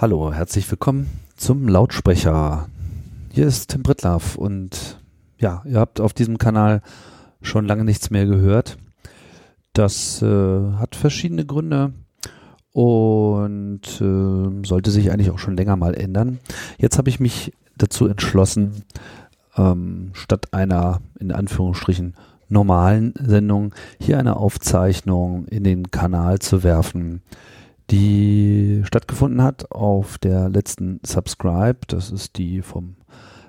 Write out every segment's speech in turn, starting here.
Hallo, herzlich willkommen zum Lautsprecher. Hier ist Tim Brittlaff und ja, ihr habt auf diesem Kanal schon lange nichts mehr gehört. Das äh, hat verschiedene Gründe und äh, sollte sich eigentlich auch schon länger mal ändern. Jetzt habe ich mich dazu entschlossen, ähm, statt einer in Anführungsstrichen normalen Sendung hier eine Aufzeichnung in den Kanal zu werfen, die stattgefunden hat auf der letzten Subscribe. Das ist die vom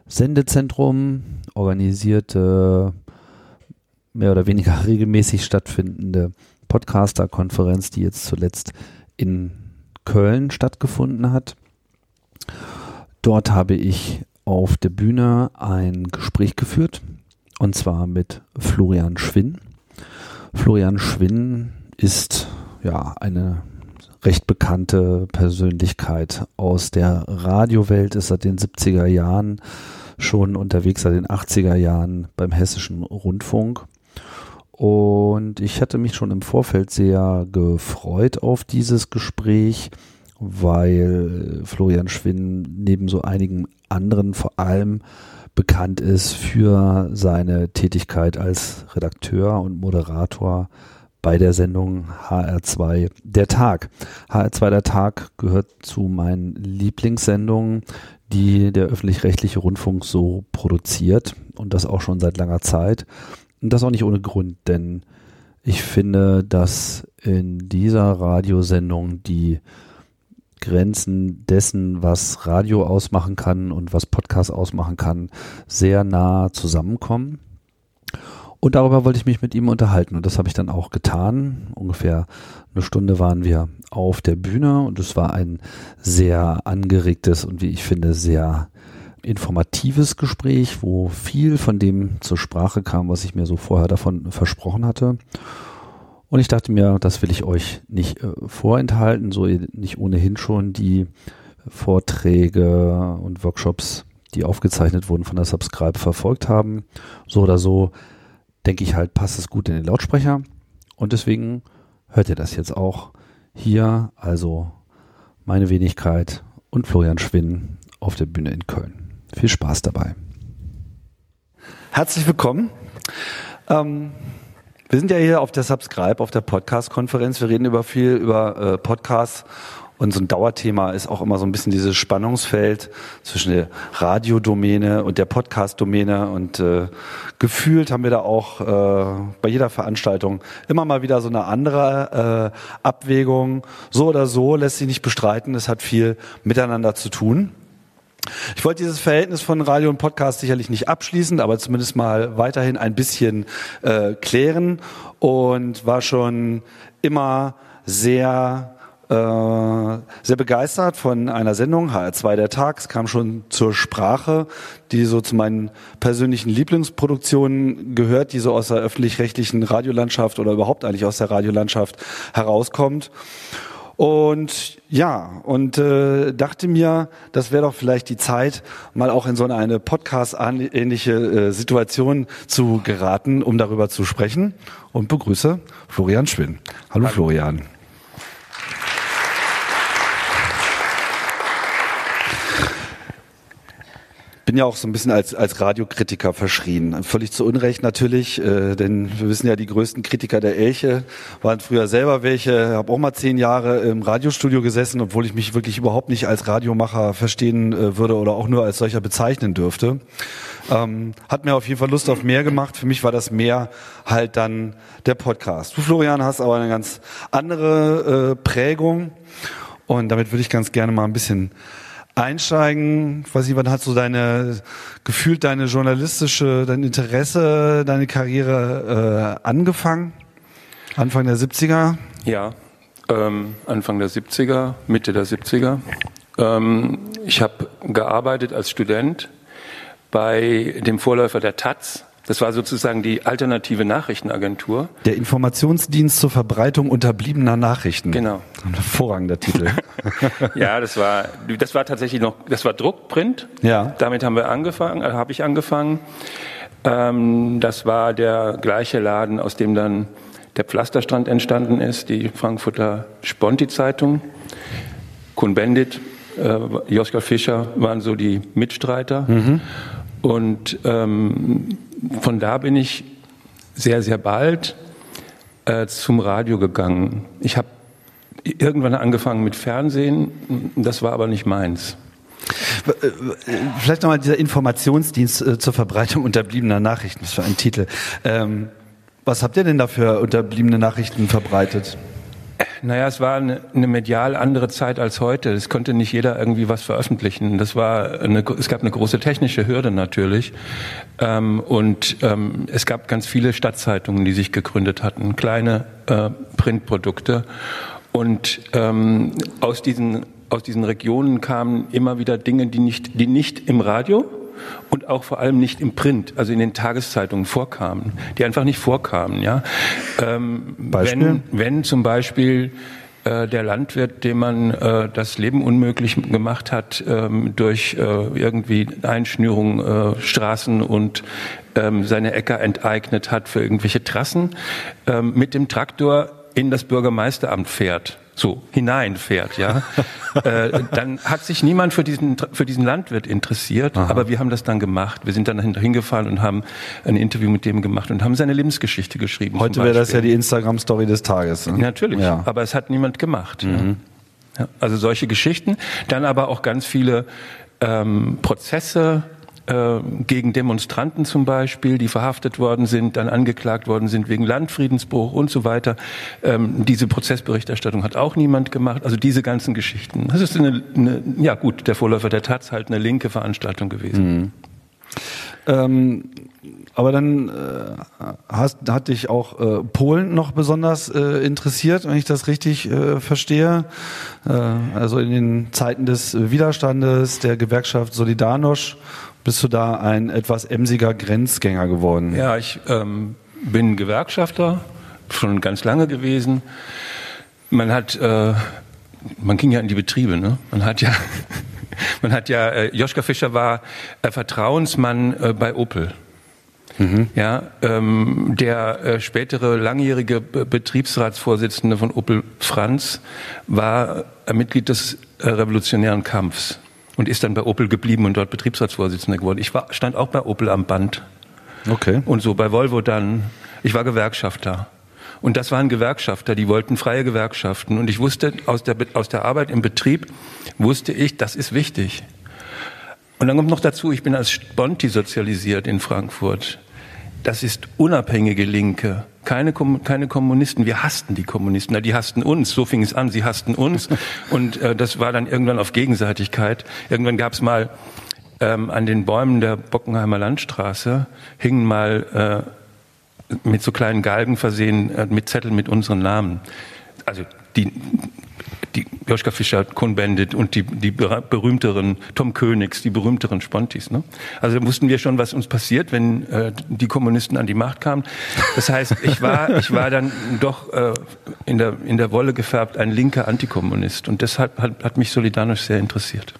Sendezentrum organisierte, mehr oder weniger regelmäßig stattfindende Podcaster-Konferenz, die jetzt zuletzt in Köln stattgefunden hat. Dort habe ich auf der Bühne ein Gespräch geführt und zwar mit Florian Schwinn. Florian Schwinn ist ja eine recht bekannte Persönlichkeit aus der Radiowelt, ist seit den 70er Jahren schon unterwegs, seit den 80er Jahren beim Hessischen Rundfunk. Und ich hatte mich schon im Vorfeld sehr gefreut auf dieses Gespräch, weil Florian Schwinn neben so einigen anderen vor allem bekannt ist für seine Tätigkeit als Redakteur und Moderator bei der Sendung HR2 Der Tag. HR2 Der Tag gehört zu meinen Lieblingssendungen, die der öffentlich-rechtliche Rundfunk so produziert und das auch schon seit langer Zeit. Und das auch nicht ohne Grund, denn ich finde, dass in dieser Radiosendung die Grenzen dessen, was Radio ausmachen kann und was Podcast ausmachen kann, sehr nah zusammenkommen. Und darüber wollte ich mich mit ihm unterhalten und das habe ich dann auch getan. Ungefähr eine Stunde waren wir auf der Bühne und es war ein sehr angeregtes und wie ich finde sehr informatives Gespräch, wo viel von dem zur Sprache kam, was ich mir so vorher davon versprochen hatte. Und ich dachte mir, das will ich euch nicht äh, vorenthalten, so nicht ohnehin schon die Vorträge und Workshops, die aufgezeichnet wurden von der Subscribe verfolgt haben. So oder so denke ich halt, passt es gut in den Lautsprecher. Und deswegen hört ihr das jetzt auch hier, also meine Wenigkeit und Florian Schwinn auf der Bühne in Köln. Viel Spaß dabei. Herzlich willkommen. Ähm, wir sind ja hier auf der Subscribe, auf der Podcast-Konferenz. Wir reden über viel über äh, Podcasts und so ein Dauerthema ist auch immer so ein bisschen dieses Spannungsfeld zwischen der Radiodomäne und der Podcast-Domäne. Und äh, gefühlt haben wir da auch äh, bei jeder Veranstaltung immer mal wieder so eine andere äh, Abwägung. So oder so lässt sich nicht bestreiten. Es hat viel miteinander zu tun. Ich wollte dieses Verhältnis von Radio und Podcast sicherlich nicht abschließen, aber zumindest mal weiterhin ein bisschen äh, klären und war schon immer sehr sehr begeistert von einer Sendung, HR2 der Tag. Es kam schon zur Sprache, die so zu meinen persönlichen Lieblingsproduktionen gehört, die so aus der öffentlich-rechtlichen Radiolandschaft oder überhaupt eigentlich aus der Radiolandschaft herauskommt. Und ja, und äh, dachte mir, das wäre doch vielleicht die Zeit, mal auch in so eine Podcast-ähnliche äh, Situation zu geraten, um darüber zu sprechen. Und begrüße Florian Schwinn. Hallo, Hallo. Florian. Bin ja auch so ein bisschen als, als Radiokritiker verschrien. Völlig zu Unrecht natürlich, äh, denn wir wissen ja, die größten Kritiker der Elche waren früher selber welche. habe auch mal zehn Jahre im Radiostudio gesessen, obwohl ich mich wirklich überhaupt nicht als Radiomacher verstehen äh, würde oder auch nur als solcher bezeichnen dürfte. Ähm, hat mir auf jeden Fall Lust auf mehr gemacht. Für mich war das mehr halt dann der Podcast. Du, Florian, hast aber eine ganz andere äh, Prägung. Und damit würde ich ganz gerne mal ein bisschen einsteigen? Ich weiß nicht, wann hast du deine, gefühlt deine journalistische, dein Interesse, deine Karriere äh, angefangen? Anfang der 70er? Ja, ähm, Anfang der 70er, Mitte der 70er. Ähm, ich habe gearbeitet als Student bei dem Vorläufer der Taz, das war sozusagen die alternative Nachrichtenagentur. Der Informationsdienst zur Verbreitung unterbliebener Nachrichten. Genau. Ein hervorragender Titel. ja, das war, das war tatsächlich noch, das war Druckprint. Ja. Damit haben wir angefangen, äh, habe ich angefangen. Ähm, das war der gleiche Laden, aus dem dann der Pflasterstrand entstanden ist, die Frankfurter Sponti-Zeitung. Kuhn Bendit äh, Joschka Fischer waren so die Mitstreiter. Mhm. Und ähm, von da bin ich sehr, sehr bald äh, zum Radio gegangen. Ich habe irgendwann angefangen mit Fernsehen, das war aber nicht meins. Äh, vielleicht nochmal dieser Informationsdienst äh, zur Verbreitung unterbliebener Nachrichten, das war ein Titel. Ähm, was habt ihr denn da für unterbliebene Nachrichten verbreitet? Naja, es war eine, medial andere Zeit als heute. Es konnte nicht jeder irgendwie was veröffentlichen. Das war eine, es gab eine große technische Hürde natürlich. Ähm, und ähm, es gab ganz viele Stadtzeitungen, die sich gegründet hatten, kleine äh, Printprodukte. Und ähm, aus diesen aus diesen Regionen kamen immer wieder Dinge, die nicht, die nicht im Radio und auch vor allem nicht im Print, also in den Tageszeitungen vorkamen, die einfach nicht vorkamen. Ja, ähm, Beispiel? Wenn, wenn zum Beispiel äh, der Landwirt, dem man äh, das Leben unmöglich gemacht hat ähm, durch äh, irgendwie Einschnürung äh, Straßen und ähm, seine Äcker enteignet hat für irgendwelche Trassen, ähm, mit dem Traktor in das Bürgermeisteramt fährt so hineinfährt, ja, äh, dann hat sich niemand für diesen für diesen Landwirt interessiert, Aha. aber wir haben das dann gemacht. Wir sind dann hingefahren und haben ein Interview mit dem gemacht und haben seine Lebensgeschichte geschrieben. Heute wäre das ja die Instagram Story des Tages. Ne? Natürlich, ja. aber es hat niemand gemacht. Mhm. Ja. Also solche Geschichten, dann aber auch ganz viele ähm, Prozesse, äh, gegen Demonstranten zum Beispiel, die verhaftet worden sind, dann angeklagt worden sind wegen Landfriedensbruch und so weiter. Ähm, diese Prozessberichterstattung hat auch niemand gemacht. Also diese ganzen Geschichten. Das ist eine, eine ja gut, der Vorläufer der Taz halt eine linke Veranstaltung gewesen. Mhm. Ähm, aber dann äh, hast, hat dich auch äh, Polen noch besonders äh, interessiert, wenn ich das richtig äh, verstehe. Äh, also in den Zeiten des Widerstandes der Gewerkschaft Solidarność bist du da ein etwas emsiger Grenzgänger geworden. Ja, ich ähm, bin Gewerkschafter, schon ganz lange gewesen. Man hat, äh, man ging ja in die Betriebe, ne? Man hat ja, man hat ja, äh, Joschka Fischer war äh, Vertrauensmann äh, bei Opel. Mhm. Ja, ähm, der äh, spätere langjährige Betriebsratsvorsitzende von Opel Franz war äh, Mitglied des äh, Revolutionären Kampfs und ist dann bei Opel geblieben und dort Betriebsratsvorsitzender geworden. Ich war, stand auch bei Opel am Band. Okay. Und so bei Volvo dann. Ich war Gewerkschafter. Und das waren Gewerkschafter, die wollten freie Gewerkschaften. Und ich wusste aus der, aus der Arbeit im Betrieb, wusste ich, das ist wichtig. Und dann kommt noch dazu, ich bin als Sponti sozialisiert in Frankfurt. Das ist unabhängige Linke keine, keine Kommunisten. Wir hassten die Kommunisten. Na, die hassten uns. So fing es an. Sie hassten uns. Und äh, das war dann irgendwann auf Gegenseitigkeit. Irgendwann gab es mal ähm, an den Bäumen der Bockenheimer Landstraße hingen mal äh, mit so kleinen Galgen versehen äh, mit Zetteln mit unseren Namen. Also die die Joschka Fischer, Kohn Bendit und die, die berühmteren Tom Königs, die berühmteren Spontis. Ne? Also wussten wir schon, was uns passiert, wenn äh, die Kommunisten an die Macht kamen. Das heißt, ich war, ich war dann doch äh, in, der, in der Wolle gefärbt ein linker Antikommunist. Und deshalb hat, hat mich Solidarność sehr interessiert.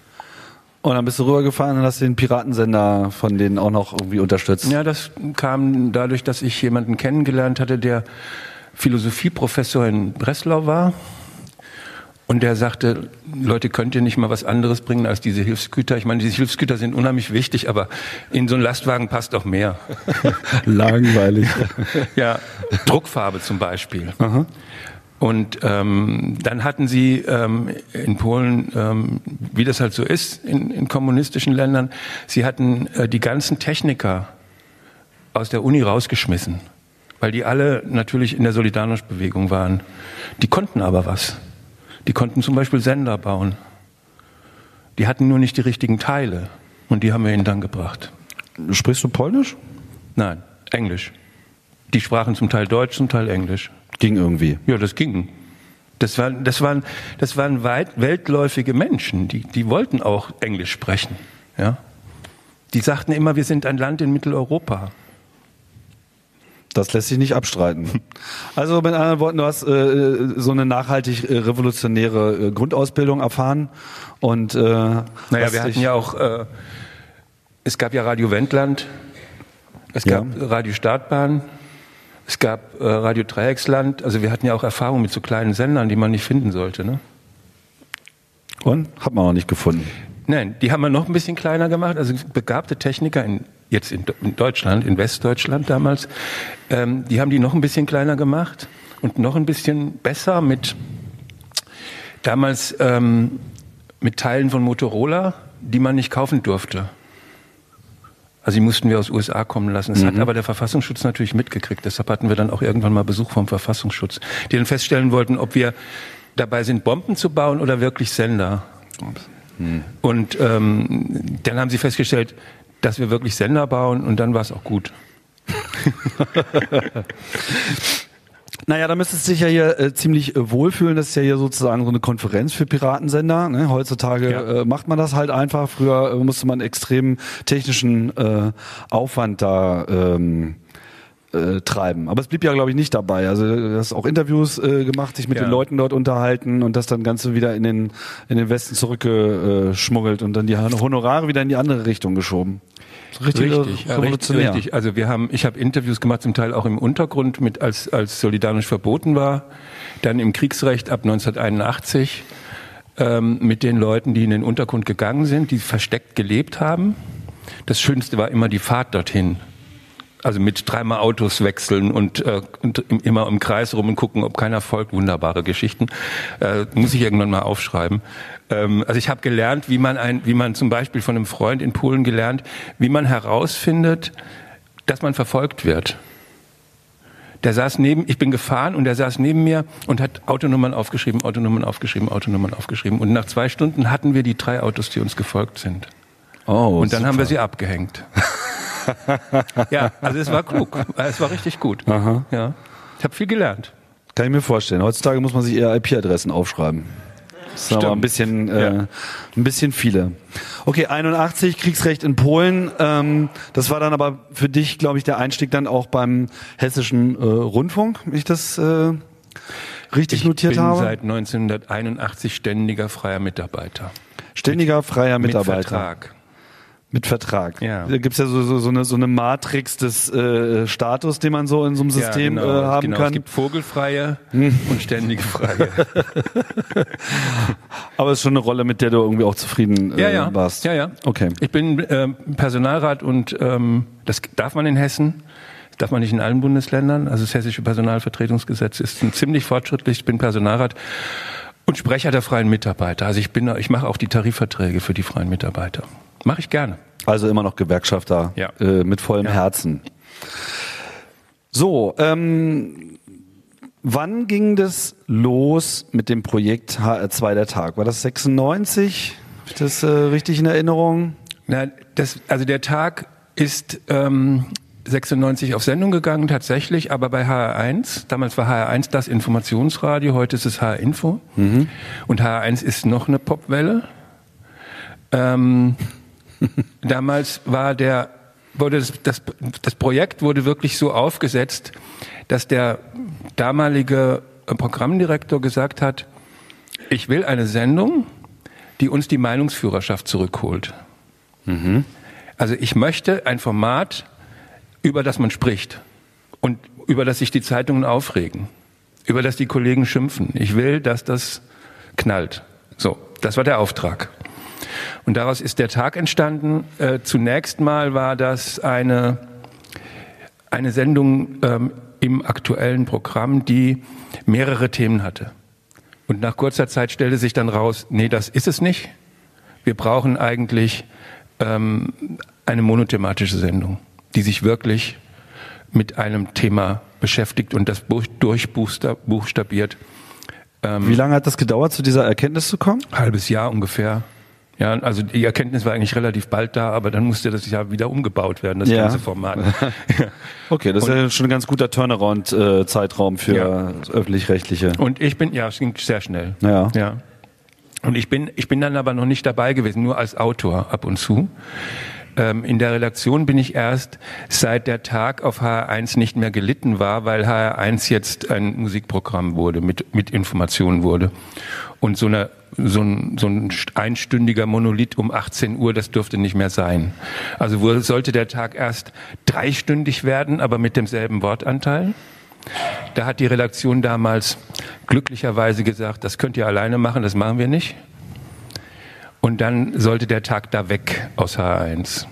Und dann bist du rübergefahren und hast den Piratensender von denen auch noch irgendwie unterstützt. Ja, das kam dadurch, dass ich jemanden kennengelernt hatte, der Philosophieprofessor in Breslau war und der sagte, Leute, könnt ihr nicht mal was anderes bringen als diese Hilfsgüter? Ich meine, diese Hilfsgüter sind unheimlich wichtig, aber in so einen Lastwagen passt auch mehr. Langweilig. ja, Druckfarbe zum Beispiel. Aha. Und ähm, dann hatten sie ähm, in Polen, ähm, wie das halt so ist in, in kommunistischen Ländern, sie hatten äh, die ganzen Techniker aus der Uni rausgeschmissen, weil die alle natürlich in der Solidarność-Bewegung waren. Die konnten aber was. Die konnten zum Beispiel Sender bauen. Die hatten nur nicht die richtigen Teile und die haben wir ihnen dann gebracht. Sprichst du Polnisch? Nein, Englisch. Die sprachen zum Teil Deutsch, zum Teil Englisch. Ging irgendwie. Ja, das ging. Das waren, das waren, das waren weit, weltläufige Menschen, die, die wollten auch Englisch sprechen. Ja? Die sagten immer, wir sind ein Land in Mitteleuropa. Das lässt sich nicht abstreiten. Also mit anderen Worten, du hast äh, so eine nachhaltig äh, revolutionäre äh, Grundausbildung erfahren und äh, naja, wir hatten ja auch, äh, es gab ja Radio Wendland, es gab ja. Radio Startbahn, es gab äh, Radio Dreiecksland, also wir hatten ja auch Erfahrung mit so kleinen Sendern, die man nicht finden sollte. Ne? Und? Hat man noch nicht gefunden. Nein, die haben wir noch ein bisschen kleiner gemacht. Also begabte Techniker in, jetzt in, Deutschland, in Westdeutschland damals, ähm, die haben die noch ein bisschen kleiner gemacht und noch ein bisschen besser mit damals ähm, mit Teilen von Motorola, die man nicht kaufen durfte. Also die mussten wir aus USA kommen lassen. Das mhm. hat aber der Verfassungsschutz natürlich mitgekriegt. Deshalb hatten wir dann auch irgendwann mal Besuch vom Verfassungsschutz, die dann feststellen wollten, ob wir dabei sind, Bomben zu bauen oder wirklich Sender. Mhm. Und ähm, dann haben sie festgestellt, dass wir wirklich Sender bauen und dann war es auch gut. Naja, da müsstest du dich ja hier äh, ziemlich äh, wohlfühlen. Das ist ja hier sozusagen so eine Konferenz für Piratensender. Ne? Heutzutage ja. äh, macht man das halt einfach. Früher äh, musste man extrem technischen äh, Aufwand da ähm, äh, treiben. Aber es blieb ja, glaube ich, nicht dabei. Also du hast auch Interviews äh, gemacht, sich mit ja. den Leuten dort unterhalten und das dann Ganze wieder in den, in den Westen zurückgeschmuggelt und dann die Honorare wieder in die andere Richtung geschoben. Richtig, richtig, revolutionär. richtig. Also wir haben, ich habe Interviews gemacht, zum Teil auch im Untergrund, mit als als solidarisch verboten war, dann im Kriegsrecht ab 1981 ähm, mit den Leuten, die in den Untergrund gegangen sind, die versteckt gelebt haben. Das Schönste war immer die Fahrt dorthin also mit dreimal Autos wechseln und, äh, und immer im Kreis rum und gucken, ob keiner folgt. Wunderbare Geschichten. Äh, muss ich irgendwann mal aufschreiben. Ähm, also ich habe gelernt, wie man ein, wie man zum Beispiel von einem Freund in Polen gelernt, wie man herausfindet, dass man verfolgt wird. Der saß neben, ich bin gefahren und der saß neben mir und hat Autonummern aufgeschrieben, Autonummern aufgeschrieben, Autonummern aufgeschrieben. Und nach zwei Stunden hatten wir die drei Autos, die uns gefolgt sind. Oh, und dann super. haben wir sie abgehängt. ja, also es war klug. Es war richtig gut. Aha. Ja. Ich habe viel gelernt. Kann ich mir vorstellen. Heutzutage muss man sich eher IP-Adressen aufschreiben. Das sind aber ein bisschen, äh, ja. ein bisschen viele. Okay, 81, Kriegsrecht in Polen. Ähm, das war dann aber für dich, glaube ich, der Einstieg dann auch beim hessischen äh, Rundfunk, wenn ich das äh, richtig ich notiert habe. Ich bin seit 1981 ständiger freier Mitarbeiter. Ständiger freier Mitarbeiter. Mit Vertrag. Mit Vertrag. Ja. Da gibt's ja so, so, so, eine, so eine Matrix des äh, Status, den man so in so einem System ja, genau, äh, haben genau. kann. Es gibt vogelfreie hm. und ständige freie. Aber es ist schon eine Rolle, mit der du irgendwie auch zufrieden äh, ja, ja. warst. Ja, ja. Okay. Ich bin äh, Personalrat und ähm, das darf man in Hessen. Das darf man nicht in allen Bundesländern. Also das hessische Personalvertretungsgesetz ist ziemlich fortschrittlich. Ich bin Personalrat und Sprecher der freien Mitarbeiter. Also ich bin, ich mache auch die Tarifverträge für die freien Mitarbeiter. Mache ich gerne. Also immer noch Gewerkschafter ja. äh, mit vollem ja. Herzen. So, ähm, wann ging das los mit dem Projekt HR2 der Tag? War das 96? Habe ich das äh, richtig in Erinnerung? Na, das, also der Tag ist ähm, 96 auf Sendung gegangen tatsächlich, aber bei HR1, damals war HR1 das Informationsradio, heute ist es HR Info mhm. und HR1 ist noch eine Popwelle. Ähm, Damals war der, wurde das, das, das Projekt wurde wirklich so aufgesetzt, dass der damalige Programmdirektor gesagt hat, ich will eine Sendung, die uns die Meinungsführerschaft zurückholt. Mhm. Also ich möchte ein Format, über das man spricht und über das sich die Zeitungen aufregen, über das die Kollegen schimpfen. Ich will, dass das knallt. So, das war der Auftrag. Und daraus ist der Tag entstanden. Äh, zunächst mal war das eine, eine Sendung ähm, im aktuellen Programm, die mehrere Themen hatte. Und nach kurzer Zeit stellte sich dann raus, nee, das ist es nicht. Wir brauchen eigentlich ähm, eine monothematische Sendung, die sich wirklich mit einem Thema beschäftigt und das durchbuchstabiert. Ähm, Wie lange hat das gedauert, zu dieser Erkenntnis zu kommen? Halbes Jahr ungefähr. Ja, also die Erkenntnis war eigentlich relativ bald da, aber dann musste das ja wieder umgebaut werden, das ja. ganze Format. okay, das und, ist ja schon ein ganz guter Turnaround-Zeitraum für ja. öffentlich-rechtliche. Und ich bin, ja, es ging sehr schnell. Ja. ja. Und ich bin, ich bin dann aber noch nicht dabei gewesen, nur als Autor ab und zu. Ähm, in der Redaktion bin ich erst seit der Tag auf HR1 nicht mehr gelitten war, weil HR1 jetzt ein Musikprogramm wurde, mit, mit Informationen wurde. Und so eine so ein, so ein einstündiger Monolith um 18 Uhr, das dürfte nicht mehr sein. Also sollte der Tag erst dreistündig werden, aber mit demselben Wortanteil. Da hat die Redaktion damals glücklicherweise gesagt, das könnt ihr alleine machen, das machen wir nicht. Und dann sollte der Tag da weg aus H1.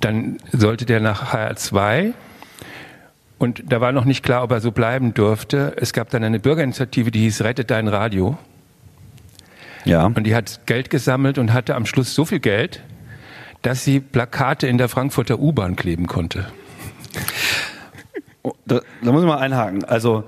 Dann sollte der nach HR2 und da war noch nicht klar, ob er so bleiben durfte. Es gab dann eine Bürgerinitiative, die hieß Rettet dein Radio. Ja. Und die hat Geld gesammelt und hatte am Schluss so viel Geld, dass sie Plakate in der Frankfurter U-Bahn kleben konnte. Oh, da, da muss ich mal einhaken. Also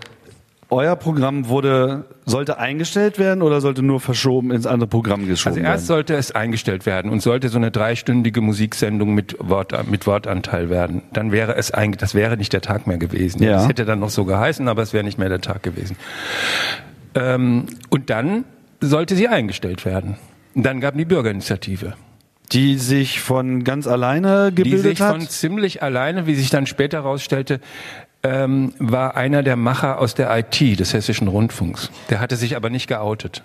euer Programm wurde, sollte eingestellt werden oder sollte nur verschoben ins andere Programm geschoben Also werden? erst sollte es eingestellt werden und sollte so eine dreistündige Musiksendung mit, Wort, mit Wortanteil werden. Dann wäre es eigentlich, das wäre nicht der Tag mehr gewesen. Ja. Das hätte dann noch so geheißen, aber es wäre nicht mehr der Tag gewesen. Ähm, und dann sollte sie eingestellt werden. Und dann gab die Bürgerinitiative, die sich von ganz alleine die gebildet sich hat? von ziemlich alleine, wie sich dann später herausstellte, ähm, war einer der Macher aus der IT des Hessischen Rundfunks. Der hatte sich aber nicht geoutet.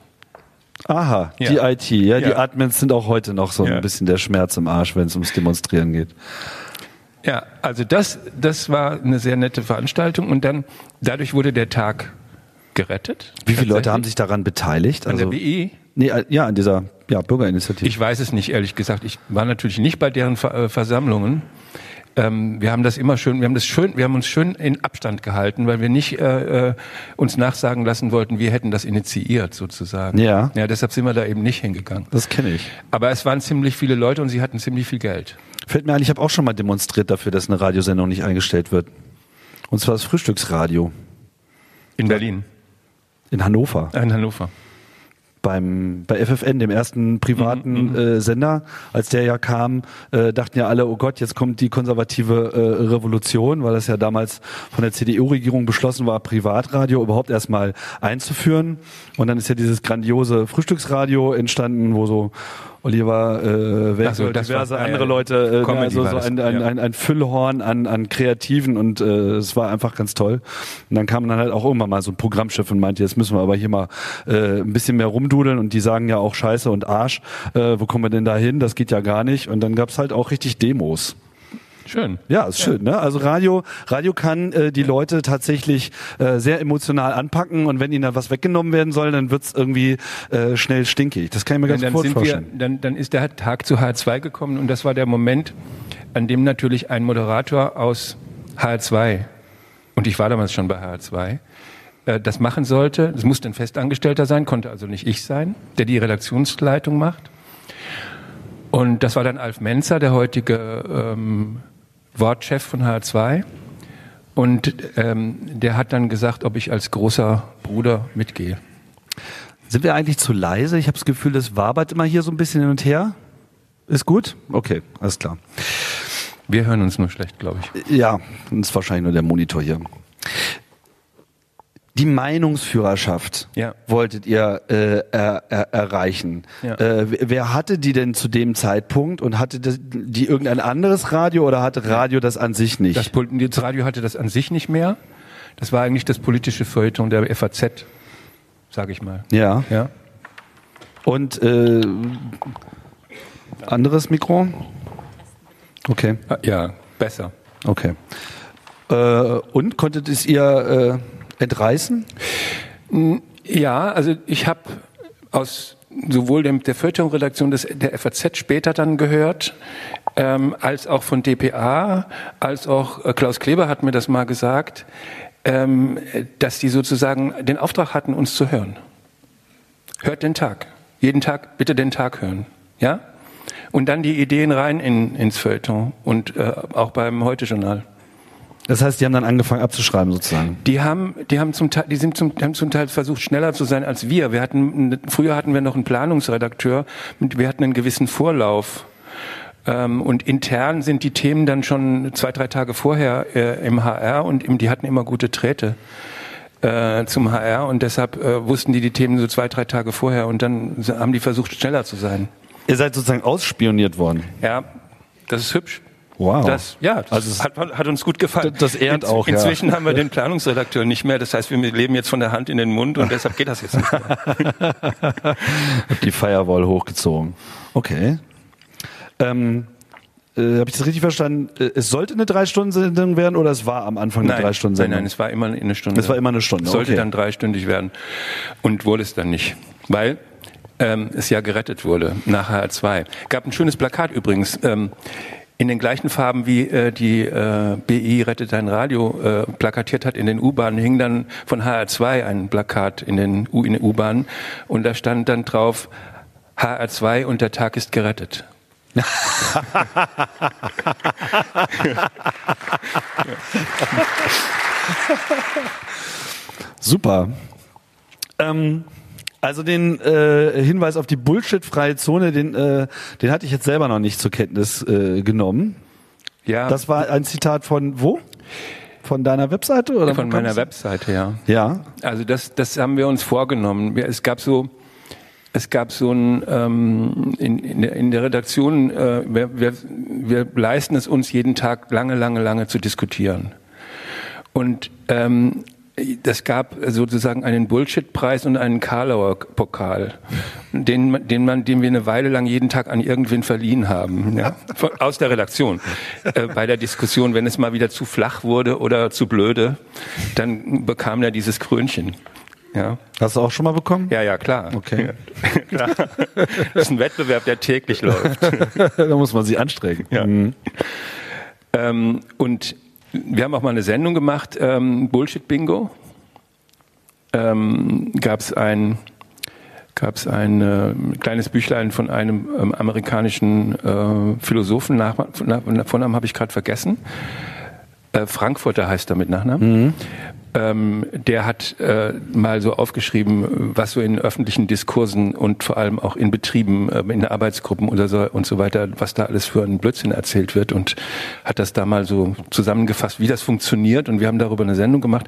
Aha, Ja. die IT. Ja, die Ja. Admins sind auch heute noch so Ja. ein bisschen der Schmerz im Arsch, wenn es ums Demonstrieren geht. Ja, also das, das war eine sehr nette Veranstaltung und dann dadurch wurde der Tag gerettet. Wie viele Leute haben sich daran beteiligt? an der BI? nee, äh, ja, an dieser ja, Bürgerinitiative. Ich weiß es nicht, ehrlich gesagt. Ich war natürlich nicht bei deren äh, Versammlungen. Ähm, wir haben das immer schön, wir haben das schön, wir haben uns schön in Abstand gehalten, weil wir nicht äh, äh, uns nachsagen lassen wollten, wir hätten das initiiert sozusagen. Ja. Ja, deshalb sind wir da eben nicht hingegangen. das kenne ich. Aber es waren ziemlich viele Leute und sie hatten ziemlich viel Geld. Fällt mir ein, ich habe auch schon mal demonstriert dafür, dass eine Radiosendung nicht eingestellt wird. Und zwar das Frühstücksradio In Berlin, in Hannover. in Hannover. Beim bei FFN, dem ersten privaten äh, Sender, als der ja kam, äh, dachten ja alle, oh Gott, jetzt kommt die konservative äh, Revolution, weil das ja damals von der CDU-Regierung beschlossen war, Privatradio überhaupt erstmal einzuführen. Und dann ist ja dieses grandiose Frühstücksradio entstanden, wo so Oliver äh, Welke so, diverse war- ja, andere ja. Leute, äh, also war so ein, ein, ja. ein, ein Füllhorn an, an Kreativen und äh, es war einfach ganz toll. Und dann kam dann halt auch irgendwann mal so ein Programmschiff und meinte, jetzt müssen wir aber hier mal äh, ein bisschen mehr rumdudeln und die sagen ja auch Scheiße und Arsch, äh, wo kommen wir denn da hin? Das geht ja gar nicht. Und dann gab's halt auch richtig Demos. Schön. Ja, ist schön, ne? Also Radio, Radio kann äh, die Leute tatsächlich äh, sehr emotional anpacken und wenn ihnen da was weggenommen werden soll, dann wird's irgendwie äh, schnell stinkig. Das kann ich mir ganz dann, gut sind wir, vorstellen. dann, dann ist der Tag zu H2 gekommen und das war der Moment, an dem natürlich ein Moderator aus H2, und ich war damals schon bei H2, äh, das machen sollte. Das musste ein Festangestellter sein, konnte also nicht ich sein, der die Redaktionsleitung macht. Und das war dann Alf Menzer, der heutige ähm, Wortchef von H2. Und ähm, der hat dann gesagt, ob ich als großer Bruder mitgehe. Sind wir eigentlich zu leise? Ich habe das Gefühl, das wabert immer hier so ein bisschen hin und her. Ist gut? Okay, alles klar. Wir hören uns nur schlecht, glaube ich. Ja, das ist wahrscheinlich nur der Monitor hier. Die Meinungsführerschaft Ja. wolltet ihr äh, er, er, erreichen. Ja. Äh, wer- hatte die denn zu dem Zeitpunkt und hatte das, die irgendein anderes Radio oder hatte Radio das an sich nicht? Das, das Radio hatte das an sich nicht mehr. Das war eigentlich das politische Feuilleton der FAZ, sage ich mal. ja. Ja. Und äh, anderes Mikro? Okay, Ah, Ja, besser. okay. Äh, und konntet es ihr äh, entreißen? Ja, also ich habe aus sowohl dem, der Feuilleton-Redaktion der FAZ später dann gehört, ähm, als auch von DPA, als auch äh, Klaus Kleber hat mir das mal gesagt, ähm, dass die sozusagen den Auftrag hatten, uns zu hören. Hört den Tag. Jeden Tag bitte den Tag hören. Ja? Und dann die Ideen rein in, ins Feuilleton und äh, auch beim Heute-Journal. Das heißt, die haben dann angefangen abzuschreiben sozusagen. Die haben, die haben zum Teil, die sind zum, haben zum Teil versucht, schneller zu sein als wir. Wir hatten, früher hatten wir noch einen Planungsredakteur, wir hatten einen gewissen Vorlauf. Ähm, und intern sind die Themen dann schon zwei, drei Tage vorher äh, im HR und im, die hatten immer gute Träte äh, zum HR und deshalb äh, wussten die die Themen so zwei, drei Tage vorher und dann haben die versucht, schneller zu sein. Ihr seid sozusagen ausspioniert worden. Ja, das ist hübsch. Wow. Das, ja, das Also es- hat, hat uns gut gefallen. Das ehrt auch, ja. Inzwischen haben wir den Planungsredakteur nicht mehr. Das heißt, wir leben jetzt von der Hand in den Mund und deshalb geht das jetzt nicht mehr. Hab die Firewall hochgezogen. Okay. Ähm, äh, Habe ich das richtig verstanden? Äh, Es sollte eine Drei-Stunden-Sendung werden oder es war am Anfang eine nein, Drei-Stunden-Sendung? nein, es war immer eine Stunde. Es war immer eine Stunde, Es sollte okay. dann dreistündig werden und wurde es dann nicht. Weil ähm, es ja gerettet wurde nach HR2. Gab ein schönes Plakat übrigens. Ähm, in den gleichen Farben wie äh, die äh, BI Rettet dein Radio äh, plakatiert hat in den U-Bahnen, hing dann von HR2 ein Plakat in den U-Bahnen und da stand dann drauf HR2 und der Tag ist gerettet. Super. Ähm, also den äh, Hinweis auf die Bullshit-freie Zone, den, äh, den hatte ich jetzt selber noch nicht zur Kenntnis äh, genommen. Ja. Das war ein Zitat von wo? Von deiner Webseite oder von meiner Webseite, ja. Ja. Also das, das haben wir uns vorgenommen. Es gab so es gab so ein ähm, in, in, der, in der Redaktion, äh, wir, wir, wir leisten es uns jeden Tag lange, lange, lange zu diskutieren. Und ähm, das gab sozusagen einen Bullshit-Preis und einen Karlauer Pokal, den, den man, den wir eine Weile lang jeden Tag an irgendwen verliehen haben, ja, aus der Redaktion. Äh, bei der Diskussion, wenn es mal wieder zu flach wurde oder zu blöde, dann bekam er dieses Krönchen. Ja. Hast du auch schon mal bekommen? Ja, ja, klar. Okay. klar. Das ist ein Wettbewerb, der täglich läuft. da muss man sich anstrengen. Ja. Mhm. Ähm, und wir haben auch mal eine Sendung gemacht, ähm, Bullshit Bingo. Ähm, Gab es ein, gab's ein äh, kleines Büchlein von einem ähm, amerikanischen äh, Philosophen, nach, Vornamen habe ich gerade vergessen. Äh, Frankfurter heißt er mit Nachnamen. Mhm ähm, der hat äh, mal so aufgeschrieben, was so in öffentlichen Diskursen und vor allem auch in Betrieben, äh, in Arbeitsgruppen oder so, und so weiter, was da alles für ein Blödsinn erzählt wird und hat das da mal so zusammengefasst, wie das funktioniert und wir haben darüber eine Sendung gemacht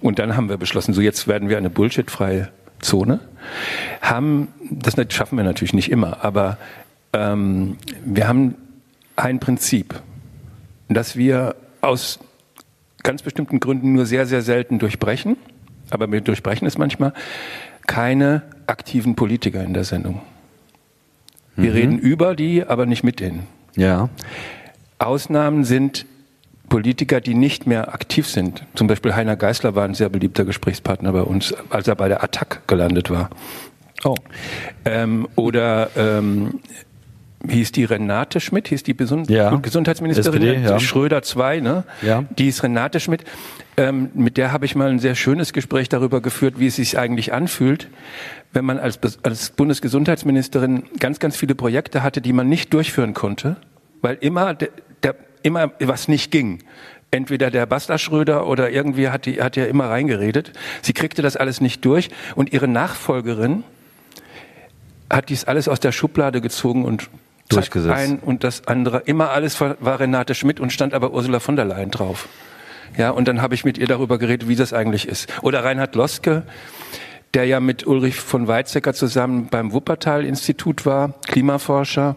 und dann haben wir beschlossen, so jetzt werden wir eine Bullshit-freie Zone. Haben, das schaffen wir natürlich nicht immer, aber ähm, wir haben ein Prinzip, dass wir aus ganz bestimmten Gründen nur sehr, sehr selten durchbrechen, aber wir durchbrechen es manchmal, keine aktiven Politiker in der Sendung. Wir mhm. reden über die, aber nicht mit denen. Ja. Ausnahmen sind Politiker, die nicht mehr aktiv sind. Zum Beispiel Heiner Geißler war ein sehr beliebter Gesprächspartner bei uns, als er bei der Attac gelandet war. Oh. Ähm, oder ähm, hieß die Renate Schmidt, hieß die Besund ja. Gesundheitsministerin SPD, ja. Schröder 2, ne? Ja. Die ist Renate Schmidt. Ähm, mit der habe ich mal ein sehr schönes Gespräch darüber geführt, wie es sich eigentlich anfühlt, wenn man als, als Bundesgesundheitsministerin ganz, ganz viele Projekte hatte, die man nicht durchführen konnte, weil immer, der, der, immer was nicht ging entweder der Basta Schröder oder irgendwie hat die hat ja immer reingeredet. Sie kriegte das alles nicht durch und ihre Nachfolgerin hat dies alles aus der Schublade gezogen und durchgesetzt. Ein und das andere. Immer alles war Renate Schmidt und stand aber Ursula von der Leyen drauf. Ja, und dann habe ich mit ihr darüber geredet, wie das eigentlich ist. Oder Reinhard Loske, der ja mit Ulrich von Weizsäcker zusammen beim Wuppertal-Institut war, Klimaforscher.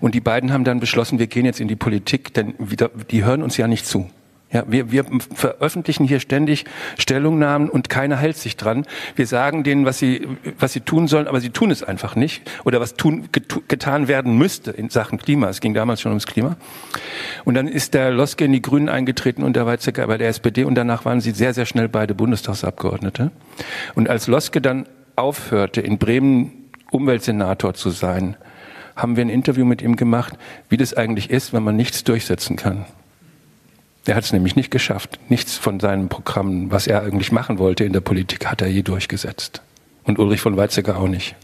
Und die beiden haben dann beschlossen, wir gehen jetzt in die Politik, denn wieder, die hören uns ja nicht zu. Ja, wir, wir veröffentlichen hier ständig Stellungnahmen und keiner hält sich dran. Wir sagen denen, was sie, was sie tun sollen, aber sie tun es einfach nicht. Oder was tun, getan werden müsste in Sachen Klima. Es ging damals schon ums Klima. Und dann ist der Loske in die Grünen eingetreten und der Weizsäcker bei der SPD und danach waren sie sehr, sehr schnell beide Bundestagsabgeordnete. Und als Loske dann aufhörte, in Bremen Umweltsenator zu sein, haben wir ein Interview mit ihm gemacht, wie das eigentlich ist, wenn man nichts durchsetzen kann. Er hat es nämlich nicht geschafft. Nichts von seinem Programm, was er eigentlich machen wollte in der Politik, hat er je durchgesetzt. Und Ulrich von Weizsäcker auch nicht.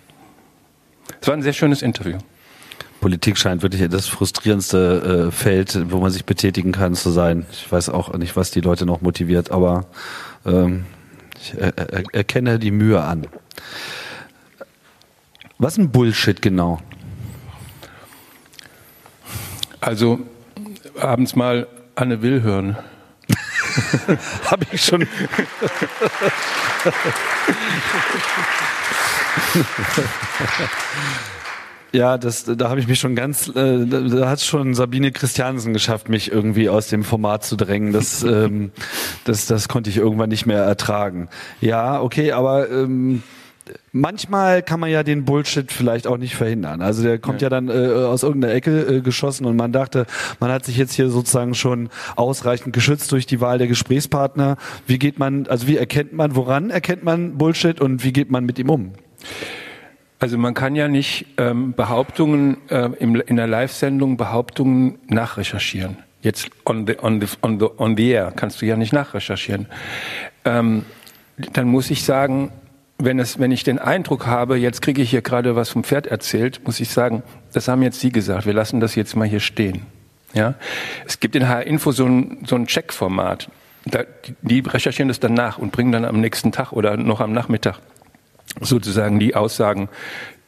Es war ein sehr schönes Interview. Politik scheint wirklich das frustrierendste äh, Feld, wo man sich betätigen kann, zu sein. Ich weiß auch nicht, was die Leute noch motiviert, aber ähm, ich er, er, erkenne die Mühe an. Was ist ein Bullshit genau? Also abends mal Anne Will hören. Habe ich schon. Ja, das, da habe ich mich schon ganz, äh, da, hat schon Sabine Christiansen geschafft, mich irgendwie aus dem Format zu drängen. Das, ähm, das, das konnte ich irgendwann nicht mehr ertragen. Ja, okay, aber ähm, manchmal kann man ja den Bullshit vielleicht auch nicht verhindern. Also der kommt ja, ja dann äh, aus irgendeiner Ecke äh, geschossen und man dachte, man hat sich jetzt hier sozusagen schon ausreichend geschützt durch die Wahl der Gesprächspartner. Wie geht man, also wie erkennt man, woran erkennt man Bullshit und wie geht man mit ihm um? Also man kann ja nicht ähm, Behauptungen äh, im, in der Live-Sendung Behauptungen nachrecherchieren. Jetzt on the, on, the, on, the, on the air kannst du ja nicht nachrecherchieren. Ähm, dann muss ich sagen, wenn, es, wenn ich den Eindruck habe, jetzt kriege ich hier gerade was vom Pferd erzählt, muss ich sagen, das haben jetzt Sie gesagt, wir lassen das jetzt mal hier stehen. Ja? Es gibt in HR Info so ein, so ein Checkformat. Da, die recherchieren das dann nach und bringen dann am nächsten Tag oder noch am Nachmittag sozusagen die Aussagen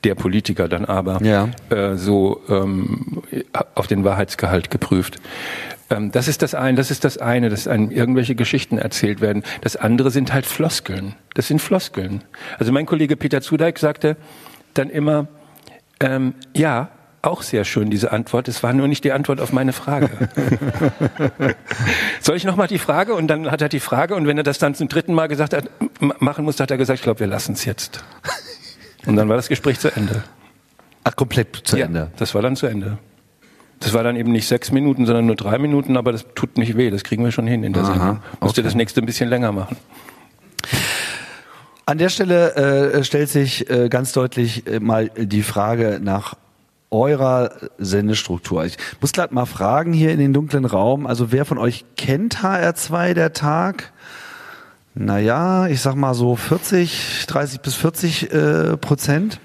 der Politiker dann aber ja. äh, so ähm, auf den Wahrheitsgehalt geprüft. Ähm, das ist das eine, das ist das eine, dass einem irgendwelche Geschichten erzählt werden. Das andere sind halt Floskeln. Das sind Floskeln. Also mein Kollege Peter Zudeik sagte dann immer, ähm, ja, auch sehr schön, diese Antwort. Es war nur nicht die Antwort auf meine Frage. Soll ich nochmal die Frage? Und dann hat er die Frage und wenn er das dann zum dritten Mal gesagt hat, machen muss, hat er gesagt, ich glaube, wir lassen es jetzt. Und dann war das Gespräch zu Ende. Ach, komplett zu ja, Ende? das war dann zu Ende. Das war dann eben nicht sechs Minuten, sondern nur drei Minuten, aber das tut nicht weh, das kriegen wir schon hin in der Aha, Sendung. Musste okay. das nächste ein bisschen länger machen. An der Stelle äh, stellt sich äh, ganz deutlich äh, mal die Frage nach eurer Sendestruktur. Ich muss gerade mal fragen hier in den dunklen Raum, also wer von euch kennt HR2 der Tag? Naja, ich sag mal so 40, 30 bis 40 äh, Prozent.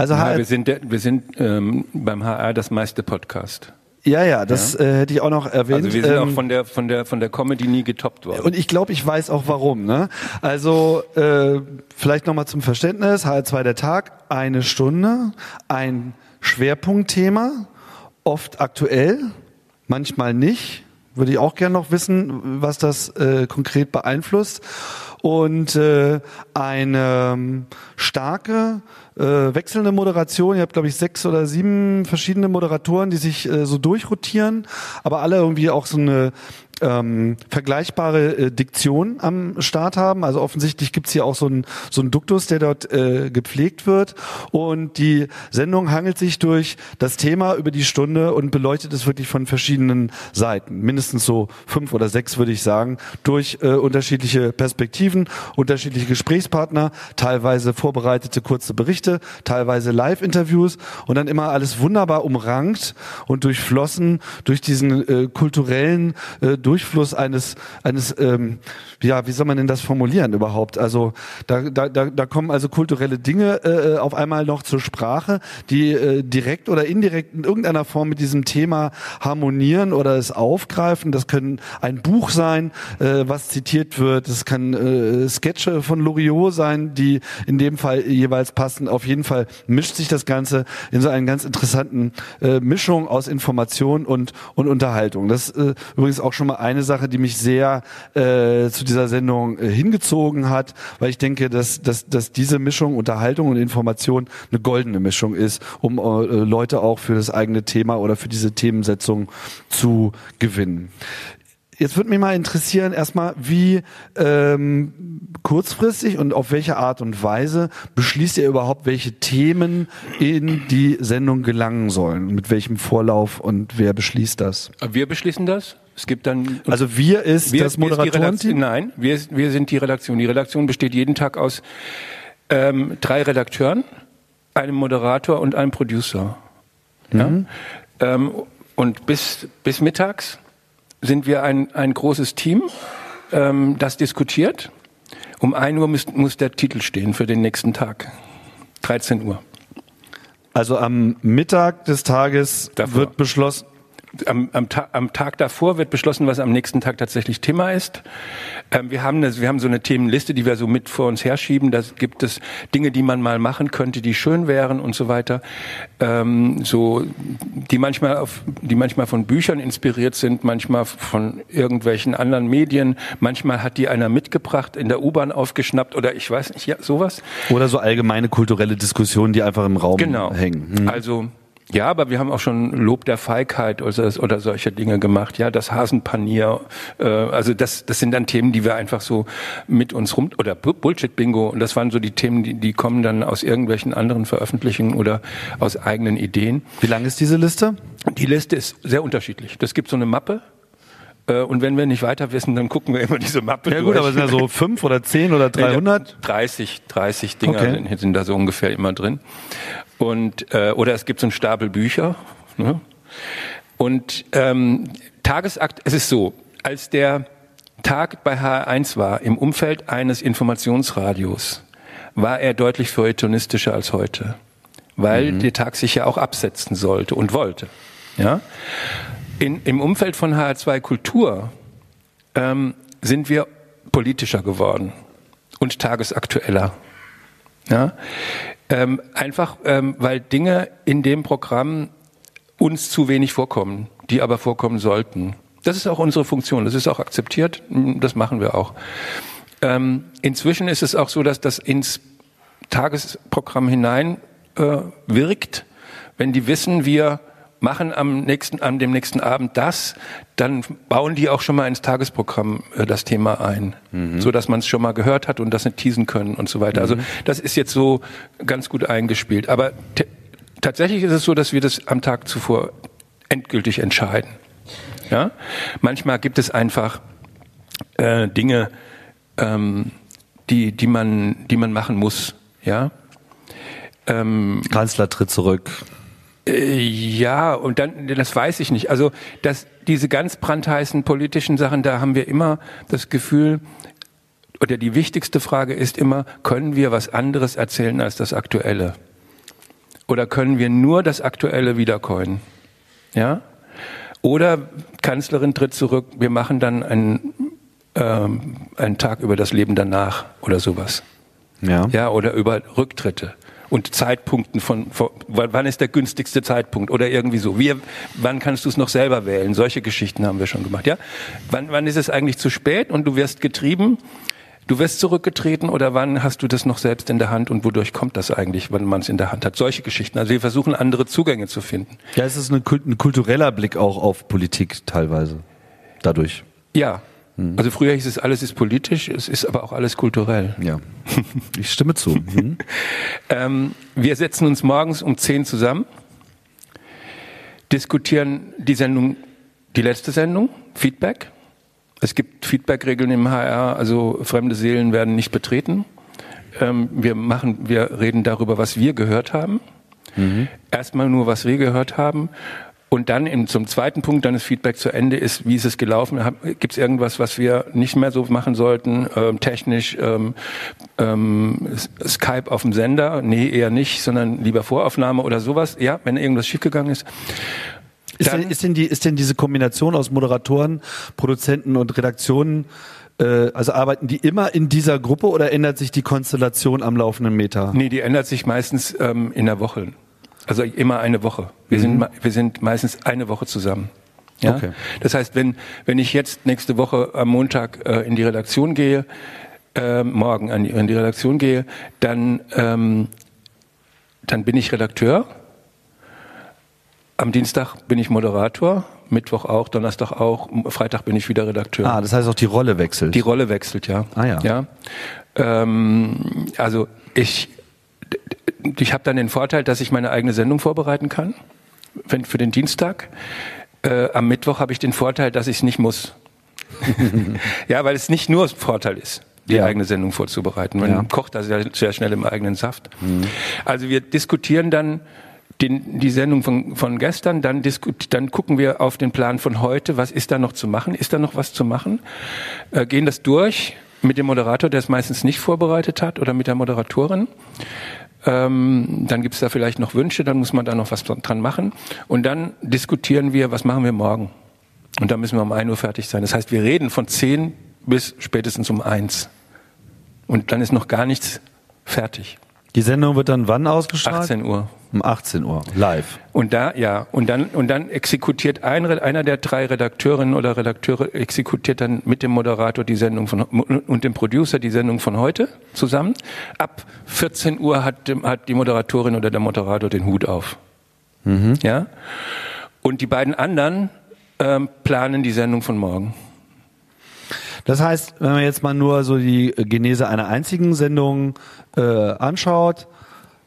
Also ja, wir sind, wir sind ähm, beim HR das meiste Podcast. Ja, ja, das ja. Äh, hätte ich auch noch erwähnt. Also wir sind ähm, auch von der von der von der Comedy nie getoppt worden. Und ich glaube, ich weiß auch warum. Ne? Also äh, vielleicht noch mal zum Verständnis: HR2 der Tag, eine Stunde, ein Schwerpunktthema, oft aktuell, manchmal nicht. Würde ich auch gerne noch wissen, was das äh, konkret beeinflusst. Und äh, eine ähm, starke, äh, wechselnde Moderation. Ihr habt, glaube ich, sechs oder sieben verschiedene Moderatoren, die sich äh, so durchrotieren, aber alle irgendwie auch so eine ähm, vergleichbare äh, Diktion am Start haben. Also offensichtlich gibt's hier auch so einen so Duktus, der dort äh, gepflegt wird. Und die Sendung hangelt sich durch das Thema über die Stunde und beleuchtet es wirklich von verschiedenen Seiten. Mindestens so fünf oder sechs, würde ich sagen, durch äh, unterschiedliche Perspektiven, unterschiedliche Gesprächspartner, teilweise vorbereitete kurze Berichte, teilweise Live-Interviews und dann immer alles wunderbar umrankt und durchflossen durch diesen äh, kulturellen äh, Durchfluss eines, eines ähm, ja, wie soll man denn das formulieren überhaupt? Also da, da, da, kommen also kulturelle Dinge äh, auf einmal noch zur Sprache, die äh, direkt oder indirekt in irgendeiner Form mit diesem Thema harmonieren oder es aufgreifen. Das können ein Buch sein, äh, was zitiert wird. Es kann äh, Sketche von Loriot sein, die in dem Fall jeweils passen. Auf jeden Fall mischt sich das Ganze in so einen ganz interessanten äh, Mischung aus Information und, und Unterhaltung. Das äh, übrigens auch schon mal eine Sache, die mich sehr äh, zu dieser Sendung äh, hingezogen hat, weil ich denke, dass, dass, dass diese Mischung Unterhaltung und Information eine goldene Mischung ist, um äh, Leute auch für das eigene Thema oder für diese Themensetzung zu gewinnen. Jetzt würde mich mal interessieren, erstmal, wie ähm, kurzfristig und auf welche Art und Weise beschließt ihr überhaupt, welche Themen in die Sendung gelangen sollen? Mit welchem Vorlauf und wer beschließt das? Wir beschließen das. Es gibt dann. Also wir ist wir, das Moderatorenteam? Nein, wir, wir sind die Redaktion. Die Redaktion besteht jeden Tag aus ähm, drei Redakteuren, einem Moderator und einem Producer. Mhm. Ja? Ähm, und bis, bis mittags sind wir ein, ein großes Team, ähm, das diskutiert. Um 1 Uhr muss, muss der Titel stehen für den nächsten Tag. 13 Uhr. Also am Mittag des Tages Davor. wird beschlossen, am, am, Ta am Tag davor wird beschlossen, was am nächsten Tag tatsächlich Thema ist. Ähm, wir, haben eine, wir haben so eine Themenliste, die wir so mit vor uns herschieben. Da gibt es Dinge, die man mal machen könnte, die schön wären und so weiter. Ähm, so, die manchmal auf, die manchmal von Büchern inspiriert sind, manchmal von irgendwelchen anderen Medien. Manchmal hat die einer mitgebracht, in der U-Bahn aufgeschnappt oder ich weiß nicht, ja, sowas. Oder so allgemeine kulturelle Diskussionen, die einfach im Raum genau. hängen. Genau. Also ja, aber wir haben auch schon Lob der Feigheit oder, oder solche Dinge gemacht. Ja, das Hasenpanier. Äh, also das, das sind dann Themen, die wir einfach so mit uns rum oder Bullshit-Bingo. Und das waren so die Themen, die, die kommen dann aus irgendwelchen anderen Veröffentlichungen oder aus eigenen Ideen. Wie lang ist diese Liste? Die Liste ist sehr unterschiedlich. Das gibt so eine Mappe Äh, und wenn wir nicht weiter wissen, dann gucken wir immer diese Mappe Ja gut, aber sind ja so fünf oder zehn oder 300? 30, 30 Dinger Okay. sind, sind da so ungefähr immer drin. Und, äh, oder es gibt so einen Stapel Bücher. Ne? Und ähm, Tagesakt, es ist so, als der Tag bei HR1 war, im Umfeld eines Informationsradios, war er deutlich feuilletonistischer als heute. Weil der Tag sich ja auch absetzen sollte und wollte. Ja? In, Im Umfeld von HR2 Kultur ähm, sind wir politischer geworden und tagesaktueller. Ja? Ähm, einfach, ähm, weil Dinge in dem Programm uns zu wenig vorkommen, die aber vorkommen sollten. Das ist auch unsere Funktion, das ist auch akzeptiert, das machen wir auch. Ähm, inzwischen ist es auch so, dass das ins Tagesprogramm hinein äh, wirkt. Wenn die wissen, wir machen am nächsten, an dem nächsten Abend das, dann bauen die auch schon mal ins Tagesprogramm äh, das Thema ein, so dass man es schon mal gehört hat und das nicht teasen können und so weiter. Also das ist jetzt so ganz gut eingespielt. Aber tatsächlich ist es so, dass wir das am Tag zuvor endgültig entscheiden. Ja? Manchmal gibt es einfach äh, Dinge, ähm, die, die, man, die man machen muss. Ja? Ähm, Kanzler tritt zurück. Äh, ja, und dann, das weiß ich nicht. Also, dass diese ganz brandheißen politischen Sachen, da haben wir immer das Gefühl, oder die wichtigste Frage ist immer, können wir was anderes erzählen als das Aktuelle? Oder können wir nur das Aktuelle wiedercoinen? Ja? Oder Kanzlerin tritt zurück, wir machen dann einen, ähm, einen Tag über das Leben danach oder sowas. Ja. Ja, oder über Rücktritte und Zeitpunkten von, von wann ist der günstigste Zeitpunkt oder irgendwie so. Wir, wann kannst du es noch selber wählen? Solche Geschichten haben wir schon gemacht, ja? Wann, wann ist es eigentlich zu spät und du wirst getrieben? Du wirst zurückgetreten oder wann hast du das noch selbst in der Hand und wodurch kommt das eigentlich, wenn man es in der Hand hat? Solche Geschichten. Also wir versuchen andere Zugänge zu finden. Ja, es ist ein kultureller Blick auch auf Politik teilweise. Dadurch. Ja. Also früher hieß es, alles ist politisch, es ist aber auch alles kulturell. Ja. Ich stimme zu. Mhm. Ähm, wir setzen uns morgens um 10 zusammen, diskutieren die Sendung, die letzte Sendung, Feedback. Es gibt Feedback-Regeln im HR, also fremde Seelen werden nicht betreten. Ähm, wir machen, wir reden darüber, was wir gehört haben. Erstmal nur, was wir gehört haben. Und dann in, zum zweiten Punkt, dann das Feedback zu Ende ist, wie ist es gelaufen? Gibt es irgendwas, was wir nicht mehr so machen sollten, ähm, technisch, ähm, ähm, Skype auf dem Sender? Nee, eher nicht, sondern lieber Voraufnahme oder sowas. Ja, wenn irgendwas schiefgegangen ist. Ist denn, ist, denn die, ist denn diese Kombination aus Moderatoren, Produzenten und Redaktionen, äh, also arbeiten die immer in dieser Gruppe oder ändert sich die Konstellation am laufenden Meter? Nee, die ändert sich meistens ähm, in der Woche. Also immer eine Woche. Wir, sind, me- wir sind meistens eine Woche zusammen. Ja? Okay. Das heißt, wenn, wenn ich jetzt nächste Woche am Montag äh, in die Redaktion gehe, äh, morgen an die, in die Redaktion gehe, dann, ähm, dann bin ich Redakteur. Am Dienstag bin ich Moderator, Mittwoch auch, Donnerstag auch, Freitag bin ich wieder Redakteur. Ah, das heißt auch die Rolle wechselt. Die Rolle wechselt, ja. Ah, ja. ja? Ähm, also ich, ich habe dann den Vorteil, dass ich meine eigene Sendung vorbereiten kann wenn, für den Dienstag. Äh, am Mittwoch habe ich den Vorteil, dass ich es nicht muss. ja, weil es nicht nur ein Vorteil ist, die Ja. eigene Sendung vorzubereiten. Man Ja. kocht da sehr, sehr schnell im eigenen Saft. Also wir diskutieren dann den, die Sendung von, von gestern, dann, diskut, dann gucken wir auf den Plan von heute, was ist da noch zu machen, ist da noch was zu machen, äh, gehen das durch mit dem Moderator, der es meistens nicht vorbereitet hat, oder mit der Moderatorin. Ähm, dann gibt es da vielleicht noch Wünsche, dann muss man da noch was dran machen. Und dann diskutieren wir, was machen wir morgen. Und da müssen wir um 1 Uhr fertig sein. Das heißt, wir reden von 10 bis spätestens um 1. Und dann ist noch gar nichts fertig. Die Sendung wird dann wann ausgestrahlt? 18 Uhr. Um 18 Uhr, live. Und da, ja, und dann, und dann exekutiert ein, einer der drei Redakteurinnen oder Redakteure exekutiert dann mit dem Moderator die Sendung von, und dem Producer die Sendung von heute zusammen. Ab 14 Uhr hat, hat die Moderatorin oder der Moderator den Hut auf. Ja? Und die beiden anderen ähm, planen die Sendung von morgen. Das heißt, wenn man jetzt mal nur so die Genese einer einzigen Sendung äh, anschaut,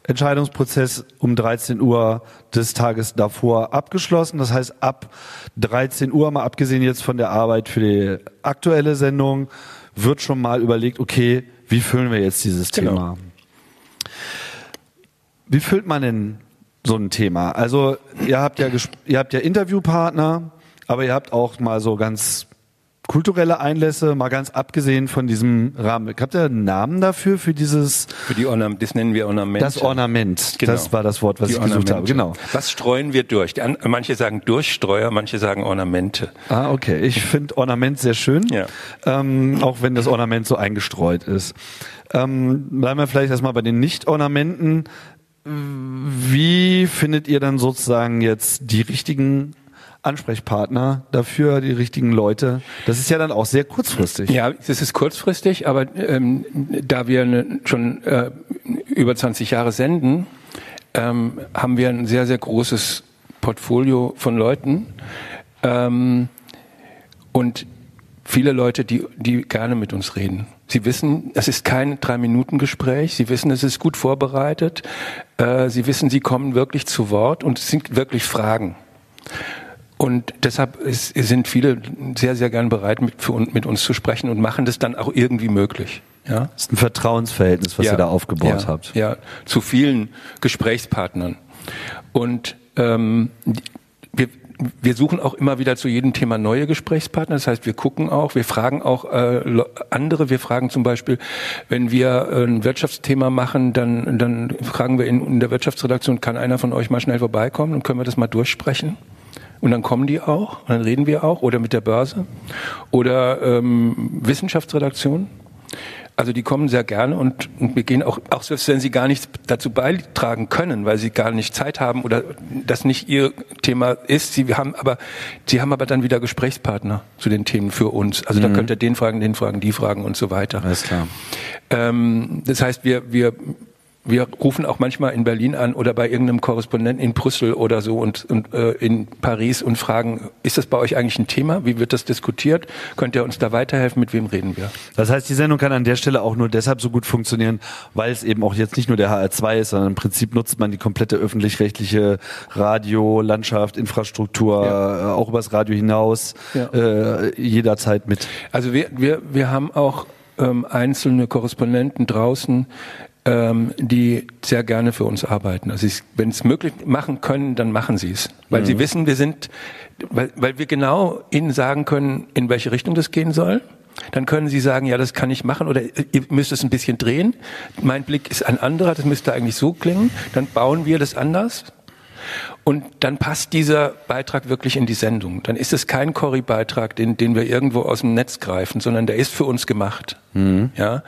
Entscheidungsprozess um 13 Uhr des Tages davor abgeschlossen. Das heißt, ab 13 Uhr, mal abgesehen jetzt von der Arbeit für die aktuelle Sendung, wird schon mal überlegt, okay, wie füllen wir jetzt dieses genau. Thema? Wie füllt man denn so ein Thema? Also ihr habt ja ihr habt ja Interviewpartner, aber ihr habt auch mal so ganz kulturelle Einlässe, mal ganz abgesehen von diesem Rahmen. Habt ihr einen Namen dafür, für dieses? Für die Ornament, das nennen wir Ornament. Das Ornament, genau. das war das Wort, was die ich gesucht habe. Genau. Was streuen wir durch? Manche sagen Durchstreuer, manche sagen Ornamente. Ah, okay. Ich finde Ornament sehr schön, ja. ähm, auch wenn das Ornament so eingestreut ist. Ähm, bleiben wir vielleicht erstmal bei den Nicht-Ornamenten. Wie findet ihr dann sozusagen jetzt die richtigen Ansprechpartner dafür, die richtigen Leute. Das ist ja dann auch sehr kurzfristig. Ja, das ist kurzfristig, aber ähm, da wir ne, schon äh, über 20 Jahre senden, ähm, haben wir ein sehr, sehr großes Portfolio von Leuten ähm, und viele Leute, die, die gerne mit uns reden. Sie wissen, es ist kein Drei-Minuten-Gespräch. Sie wissen, es ist gut vorbereitet. Äh, Sie wissen, Sie kommen wirklich zu Wort und es sind wirklich Fragen. Und deshalb ist, sind viele sehr, sehr gern bereit, mit, für, mit uns zu sprechen und machen das dann auch irgendwie möglich. Ja? Das ist ein Vertrauensverhältnis, was ja, ihr da aufgebaut ja, habt. Ja, zu vielen Gesprächspartnern. Und ähm, wir, wir suchen auch immer wieder zu jedem Thema neue Gesprächspartner. Das heißt, wir gucken auch, wir fragen auch äh, andere. Wir fragen zum Beispiel, wenn wir äh, ein Wirtschaftsthema machen, dann, dann fragen wir in, in der Wirtschaftsredaktion, kann einer von euch mal schnell vorbeikommen und können wir das mal durchsprechen? Und dann kommen die auch, und dann reden wir auch, oder mit der Börse oder ähm, Wissenschaftsredaktion. Also die kommen sehr gerne und, und wir gehen auch, auch selbst wenn sie gar nichts dazu beitragen können, weil sie gar nicht Zeit haben oder das nicht ihr Thema ist. Sie haben aber, sie haben aber dann wieder Gesprächspartner zu den Themen für uns. Also mhm. da könnt ihr den fragen, den fragen, die fragen und so weiter. Alles klar. Ähm, das heißt, wir, wir wir rufen auch manchmal in Berlin an oder bei irgendeinem Korrespondenten in Brüssel oder so und, und äh, in Paris und fragen, ist das bei euch eigentlich ein Thema? Wie wird das diskutiert? Könnt ihr uns da weiterhelfen? Mit wem reden wir? Das heißt, die Sendung kann an der Stelle auch nur deshalb so gut funktionieren, weil es eben auch jetzt nicht nur der HR2 ist, sondern im Prinzip nutzt man die komplette öffentlich-rechtliche Radio, Landschaft, Infrastruktur, ja. äh, auch übers Radio hinaus, ja. äh, jederzeit mit. Also wir, wir, wir haben auch ähm, einzelne Korrespondenten draußen, ähm, die sehr gerne für uns arbeiten. Also wenn es möglich machen können, dann machen sie es. Weil mhm. sie wissen, wir sind, weil, weil wir genau ihnen sagen können, in welche Richtung das gehen soll. Dann können Sie sagen, ja, das kann ich machen oder ihr müsst es ein bisschen drehen. Mein Blick ist ein anderer, das müsste eigentlich so klingen. Dann bauen wir das anders. Und dann passt dieser Beitrag wirklich in die Sendung. Dann ist es kein Corrie-Beitrag, den, den wir irgendwo aus dem Netz greifen, sondern der ist für uns gemacht. Mhm. Ja?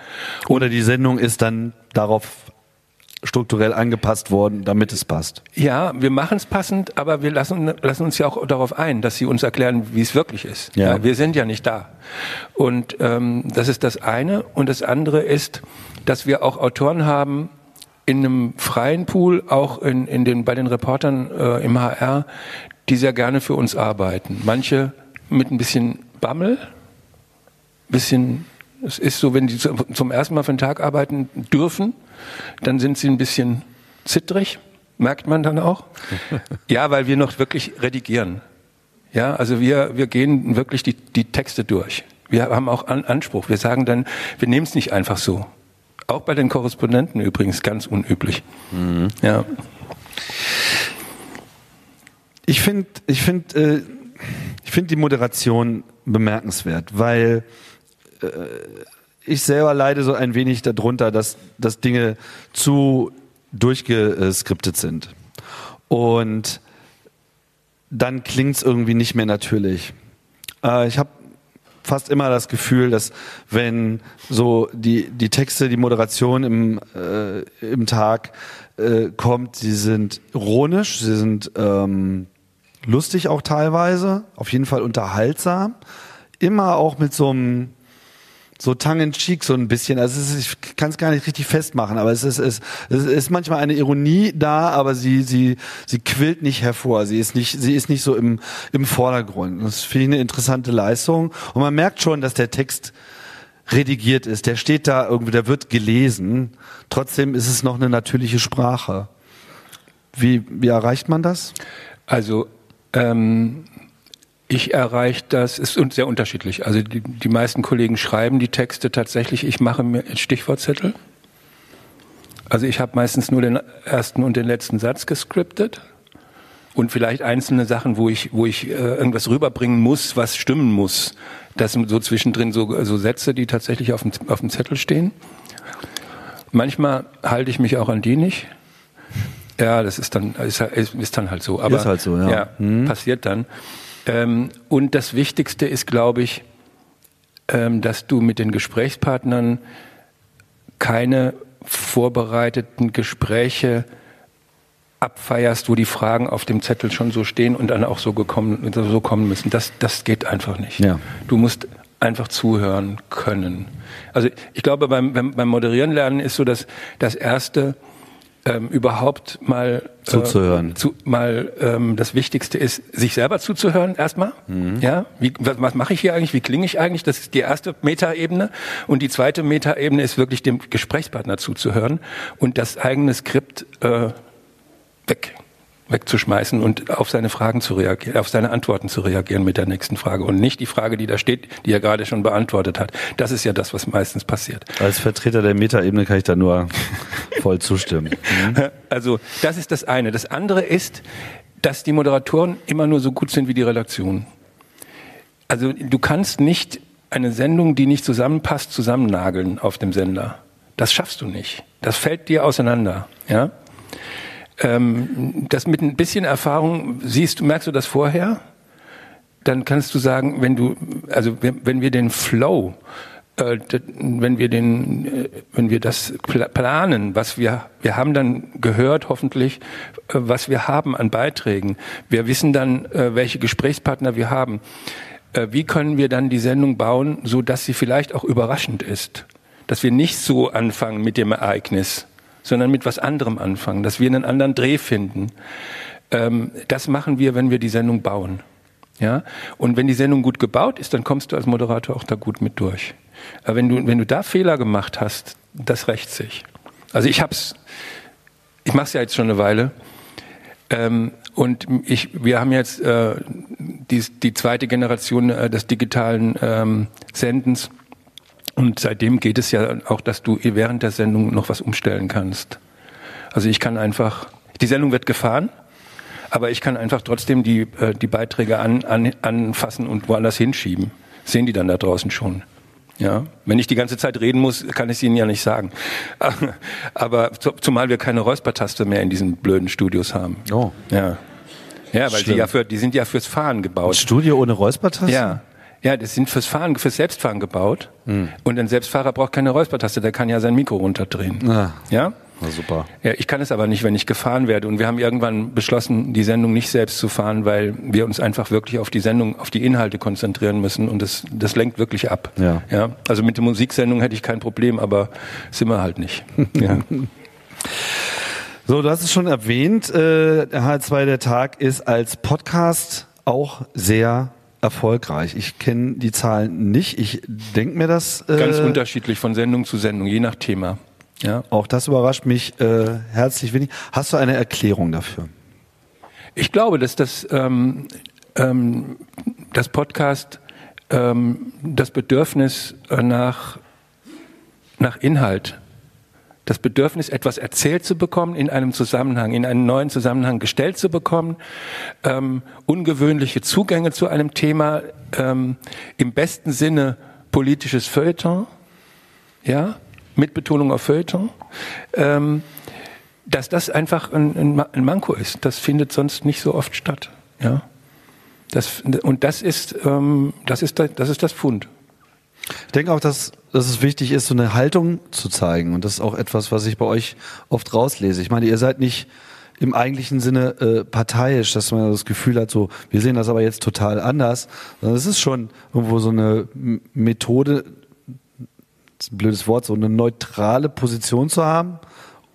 Oder die Sendung ist dann darauf strukturell angepasst worden, damit es passt. Ja, wir machen es passend, aber wir lassen, lassen uns ja auch darauf ein, dass sie uns erklären, wie es wirklich ist. Ja. ja wir sind ja nicht da. Und ähm, das ist das eine. Und das andere ist, dass wir auch Autoren haben, in einem freien Pool, auch in, in den, bei den Reportern äh, im HR, die sehr gerne für uns arbeiten. Manche mit ein bisschen Bammel, bisschen es ist so, wenn die zum ersten Mal für einen Tag arbeiten dürfen, dann sind sie ein bisschen zittrig, merkt man dann auch. Ja, weil wir noch wirklich redigieren. Ja, also wir, wir gehen wirklich die, die Texte durch. Wir haben auch An Anspruch. Wir sagen dann, wir nehmen es nicht einfach so. Auch bei den Korrespondenten übrigens ganz unüblich. Mhm. Ja. Ich finde, ich finde, äh, ich finde die Moderation bemerkenswert, weil äh, ich selber leide so ein wenig darunter, dass, dass Dinge zu durchgeskriptet sind. Und dann klingt es irgendwie nicht mehr natürlich. Äh, ich habe fast immer das Gefühl, dass wenn so die, die Texte, die Moderation im, äh, im Tag äh, kommt, sie sind ironisch, sie sind ähm, lustig auch teilweise, auf jeden Fall unterhaltsam, immer auch mit so einem so tongue in cheek so ein bisschen. Also ist, ich kann es gar nicht richtig festmachen, aber es ist, es, es ist manchmal eine Ironie da, aber sie, sie, sie quillt nicht hervor. Sie ist nicht, sie ist nicht so im, im Vordergrund. Das finde ich eine interessante Leistung. Und man merkt schon, dass der Text redigiert ist, der steht da irgendwie, der wird gelesen. Trotzdem ist es noch eine natürliche Sprache. Wie, wie erreicht man das? Also ähm, ich erreiche das, ist sehr unterschiedlich. Also die, die meisten Kollegen schreiben die Texte tatsächlich, ich mache mir Stichwortzettel. Also ich habe meistens nur den ersten und den letzten Satz gescriptet und vielleicht einzelne Sachen, wo ich, wo ich äh, irgendwas rüberbringen muss, was stimmen muss. Das sind so zwischendrin so, so Sätze, die tatsächlich auf dem, auf dem Zettel stehen. Manchmal halte ich mich auch an die nicht. Ja, das ist dann, ist, ist dann halt so. Aber, ist halt so, ja. ja mhm. passiert dann. Ähm, und das Wichtigste ist, glaube ich, ähm, dass du mit den Gesprächspartnern keine vorbereiteten Gespräche abfeierst, wo die Fragen auf dem Zettel schon so stehen und dann auch so gekommen, so kommen müssen. Das, das geht einfach nicht. Ja. Du musst einfach zuhören können. Also ich glaube, beim, beim Moderieren lernen ist so, dass das erste ähm, überhaupt mal äh, zuzuhören. Äh, zu, mal ähm, das Wichtigste ist, sich selber zuzuhören erstmal. Mhm. Ja, wie, was, was mache ich hier eigentlich? Wie klinge ich eigentlich? Das ist die erste Metaebene. Und die zweite Metaebene ist wirklich dem Gesprächspartner zuzuhören und das eigene Skript äh, weg wegzuschmeißen und auf seine Fragen zu reagieren, auf seine Antworten zu reagieren mit der nächsten Frage und nicht die Frage, die da steht, die er gerade schon beantwortet hat. Das ist ja das, was meistens passiert. Als Vertreter der Metaebene kann ich da nur voll zustimmen. Mhm. Also das ist das eine. Das andere ist, dass die Moderatoren immer nur so gut sind wie die Redaktion. Also du kannst nicht eine Sendung, die nicht zusammenpasst, zusammennageln auf dem Sender. Das schaffst du nicht. Das fällt dir auseinander. Ja ähm, das mit ein bisschen Erfahrung siehst, du, merkst du das vorher? Dann kannst du sagen, wenn du, also wenn wir den Flow, äh, wenn wir den, äh, wenn wir das planen, was wir, wir haben dann gehört, hoffentlich, äh, was wir haben an Beiträgen. Wir wissen dann, welche Gesprächspartner wir haben. Wie können wir dann die Sendung bauen, so dass sie vielleicht auch überraschend ist? Dass wir nicht so anfangen mit dem Ereignis, sondern mit was anderem anfangen, dass wir einen anderen Dreh finden. Ähm, das machen wir, wenn wir die Sendung bauen. Ja? Und wenn die Sendung gut gebaut ist, dann kommst du als Moderator auch da gut mit durch. Aber wenn du, wenn du da Fehler gemacht hast, das rächt sich. Also ich hab's, ich mache es ja jetzt schon eine Weile. Ähm, und ich, wir haben jetzt äh, die, die zweite Generation äh, des digitalen ähm, Sendens. Und seitdem geht es ja auch, dass du während der Sendung noch was umstellen kannst. Also ich kann einfach, die Sendung wird gefahren, aber ich kann einfach trotzdem die, äh, die Beiträge an, an, anfassen und woanders hinschieben. sehen die dann da draußen schon. Ja, wenn ich die ganze Zeit reden muss, kann ich es Ihnen ja nicht sagen. Aber zumal wir keine Räuspertaste mehr in diesen blöden Studios haben. Oh. Ja. Ja, weil die ja für, die sind ja fürs Fahren gebaut. Ein Studio ohne Räuspertaste? Ja. Ja, das sind fürs Fahren, fürs Selbstfahren gebaut. Mhm. Und ein Selbstfahrer braucht keine Räuspertaste, der kann ja sein Mikro runterdrehen. Ah. Ja? Na super. Ja, ich kann es aber nicht, wenn ich gefahren werde. Und wir haben irgendwann beschlossen, die Sendung nicht selbst zu fahren, weil wir uns einfach wirklich auf die Sendung, auf die Inhalte konzentrieren müssen. Und das, das lenkt wirklich ab. Ja. ja. Also mit der Musiksendung hätte ich kein Problem, aber sind wir halt nicht. ja. So, du hast es schon erwähnt, äh, der H2 der Tag ist als Podcast auch sehr erfolgreich. Ich kenne die Zahlen nicht. Ich denke mir das. Äh, Ganz unterschiedlich von Sendung zu Sendung, je nach Thema. Ja. Auch das überrascht mich äh, herzlich wenig. Hast du eine Erklärung dafür? Ich glaube, dass das, ähm, ähm, das Podcast ähm, das Bedürfnis nach, nach Inhalt das Bedürfnis, etwas erzählt zu bekommen, in einem Zusammenhang, in einen neuen Zusammenhang gestellt zu bekommen, ähm, ungewöhnliche Zugänge zu einem Thema, ähm, im besten Sinne politisches Feuilleton, ja, mit Betonung auf Feuilleton, ähm, dass das einfach ein, ein, Manko ist. Das findet sonst nicht so oft statt, ja. Das, und das ist, ähm, das ist, das ist das Pfund. Ich denke auch, dass, dass es wichtig ist, so eine Haltung zu zeigen. Und das ist auch etwas, was ich bei euch oft rauslese. Ich meine, ihr seid nicht im eigentlichen Sinne äh, parteiisch, dass man das Gefühl hat, so, wir sehen das aber jetzt total anders, sondern es ist schon irgendwo so eine Methode, ein blödes Wort, so eine neutrale Position zu haben,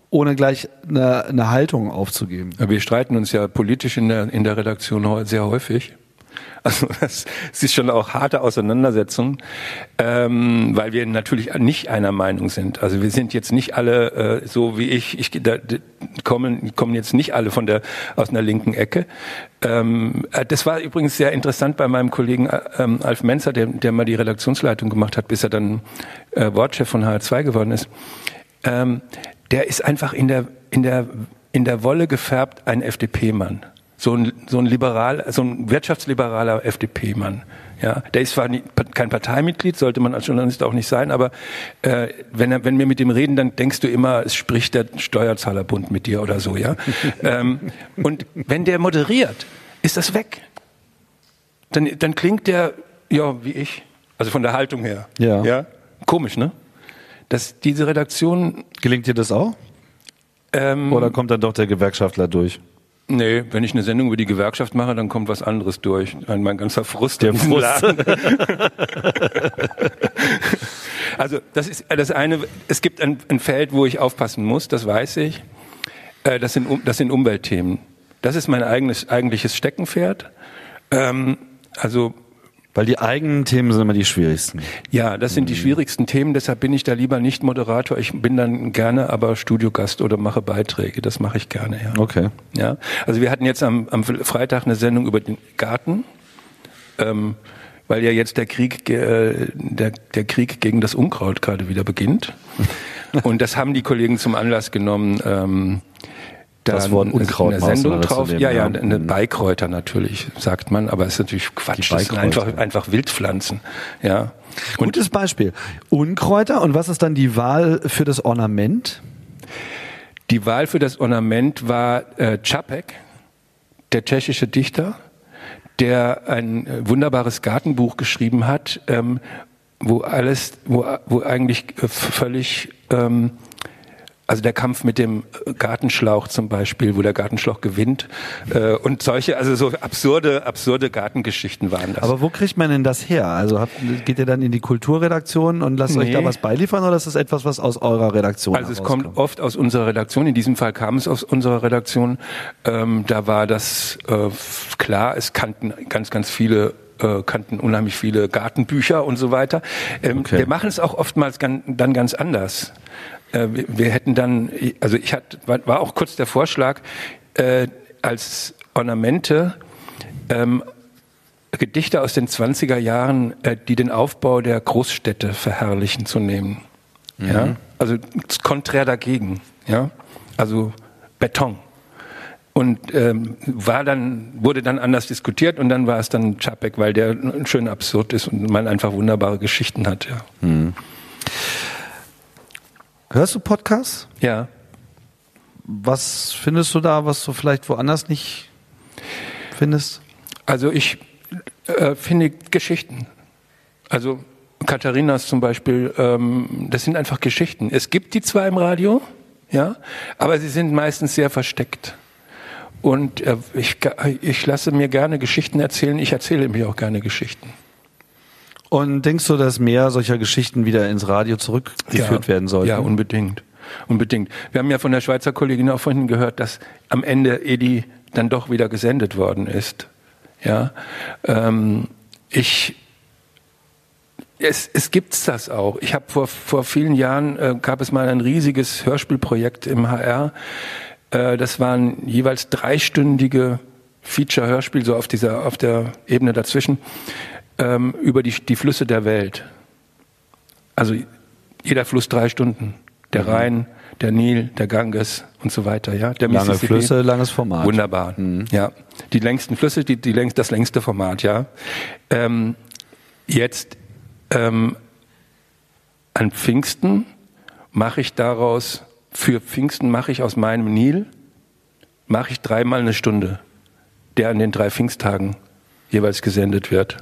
ohne gleich eine, eine Haltung aufzugeben. Wir streiten uns ja politisch in der, in der Redaktion sehr häufig. Also das, ist schon auch harte Auseinandersetzung, ähm, weil wir natürlich nicht einer Meinung sind. Also wir sind jetzt nicht alle äh, so wie ich. Ich da, kommen kommen jetzt nicht alle von der aus einer linken Ecke. Ähm, äh, das war übrigens sehr interessant bei meinem Kollegen äh, ähm, Alf Menzer, der, der mal die Redaktionsleitung gemacht hat, bis er dann äh, Wortchef von HR2 geworden ist. Ähm, der ist einfach in der in der in der Wolle gefärbt ein FDP-Mann so ein, so ein liberal, so ein wirtschaftsliberaler FDP-Mann. Ja, der ist zwar nie, kein Parteimitglied, sollte man als Journalist auch nicht sein, aber äh, wenn, er, wenn wir mit dem reden, dann denkst du immer, es spricht der Steuerzahlerbund mit dir oder so, ja. ähm, und wenn der moderiert, ist das weg. Dann, dann klingt der, ja, wie ich, also von der Haltung her. Ja. ja? Komisch, ne? Dass diese Redaktion. Gelingt dir das auch? Ähm, Oder kommt dann doch der Gewerkschaftler durch? Nee, wenn ich eine Sendung über die Gewerkschaft mache, dann kommt was anderes durch. Mein ganzer Frust. Der Frust. also das ist das eine. Es gibt ein, ein, Feld, wo ich aufpassen muss. Das weiß ich. Äh, das sind das sind Umweltthemen. Das ist mein eigenes eigentliches Steckenpferd. Ähm, also weil die eigenen Themen sind immer die schwierigsten. Ja, das sind die mhm. schwierigsten Themen, deshalb bin ich da lieber nicht Moderator. Ich bin dann gerne aber Studiogast oder mache Beiträge. Das mache ich gerne, ja. Okay. Ja. Also wir hatten jetzt am, am Freitag eine Sendung über den Garten. Ähm, weil ja jetzt der Krieg, äh, der, der Krieg gegen das Unkraut gerade wieder beginnt. Und das haben die Kollegen zum Anlass genommen, ähm, da das Wort Unkraut eine Sendung drauf. Ja, ja, eine mhm. Beikräuter natürlich, sagt man, aber es ist natürlich Quatsch. Das sind einfach, einfach Wildpflanzen. Ja. Und Gutes Beispiel. Unkräuter und was ist dann die Wahl für das Ornament? Die Wahl für das Ornament war äh, Čapek, der tschechische Dichter, der ein äh, wunderbares Gartenbuch geschrieben hat, ähm, wo alles, wo, wo eigentlich äh, völlig ähm, also der Kampf mit dem Gartenschlauch zum Beispiel, wo der Gartenschlauch gewinnt äh, und solche, also so absurde, absurde Gartengeschichten waren das. Aber wo kriegt man denn das her? Also habt, geht ihr dann in die Kulturredaktion und lasst nee. euch da was beiliefern oder ist das etwas, was aus eurer Redaktion Also es kommt oft aus unserer Redaktion. In diesem Fall kam es aus unserer Redaktion. Ähm, da war das äh, klar. Es kannten ganz, ganz viele äh, kannten unheimlich viele Gartenbücher und so weiter. Ähm, okay. Wir machen es auch oftmals dann ganz anders. Äh, wir, hätten dann, also ich hatte, war, auch kurz der Vorschlag, äh, als Ornamente ähm, Gedichte aus den 20er Jahren, äh, die den Aufbau der Großstädte verherrlichen, zu nehmen. Mhm. Ja? Also konträr dagegen. Ja? Also Beton. Und ähm, war dann, wurde dann anders diskutiert und dann war es dann Čapek, weil der schön absurd ist und man einfach wunderbare Geschichten hat. Ja. Mhm. Hörst du Podcasts? Ja. Was findest du da, was du vielleicht woanders nicht findest? Also ich äh, finde Geschichten. Also Katharinas zum Beispiel, ähm, das sind einfach Geschichten. Es gibt die zwar im Radio, ja, aber sie sind meistens sehr versteckt. Und äh, ich, ich lasse mir gerne Geschichten erzählen. Ich erzähle mir auch gerne Geschichten. Und denkst du, dass mehr solcher Geschichten wieder ins Radio zurückgeführt ja, werden sollten? Ja, unbedingt. Unbedingt. Wir haben ja von der Schweizer Kollegin auch vorhin gehört, dass am Ende Edi dann doch wieder gesendet worden ist. Ja, ähm, ich es, es gibt das auch. Ich habe vor, vor vielen Jahren äh, gab es mal ein riesiges Hörspielprojekt im HR. Äh, das waren jeweils dreistündige Feature-Hörspiel, so auf dieser auf der Ebene dazwischen ähm, über die, die Flüsse der Welt. Also jeder Fluss drei Stunden. Der mhm. Rhein, der Nil, der Ganges und so weiter. Ja, der Lange Flüsse, langes Format. Wunderbar. Mhm. Ja, die längsten Flüsse, die, die längst, das längste Format. Ja. Ähm, jetzt ähm, an Pfingsten mache ich daraus für Pfingsten mache ich aus meinem Nil mache ich dreimal eine Stunde, der an den drei Pfingsttagen jeweils gesendet wird.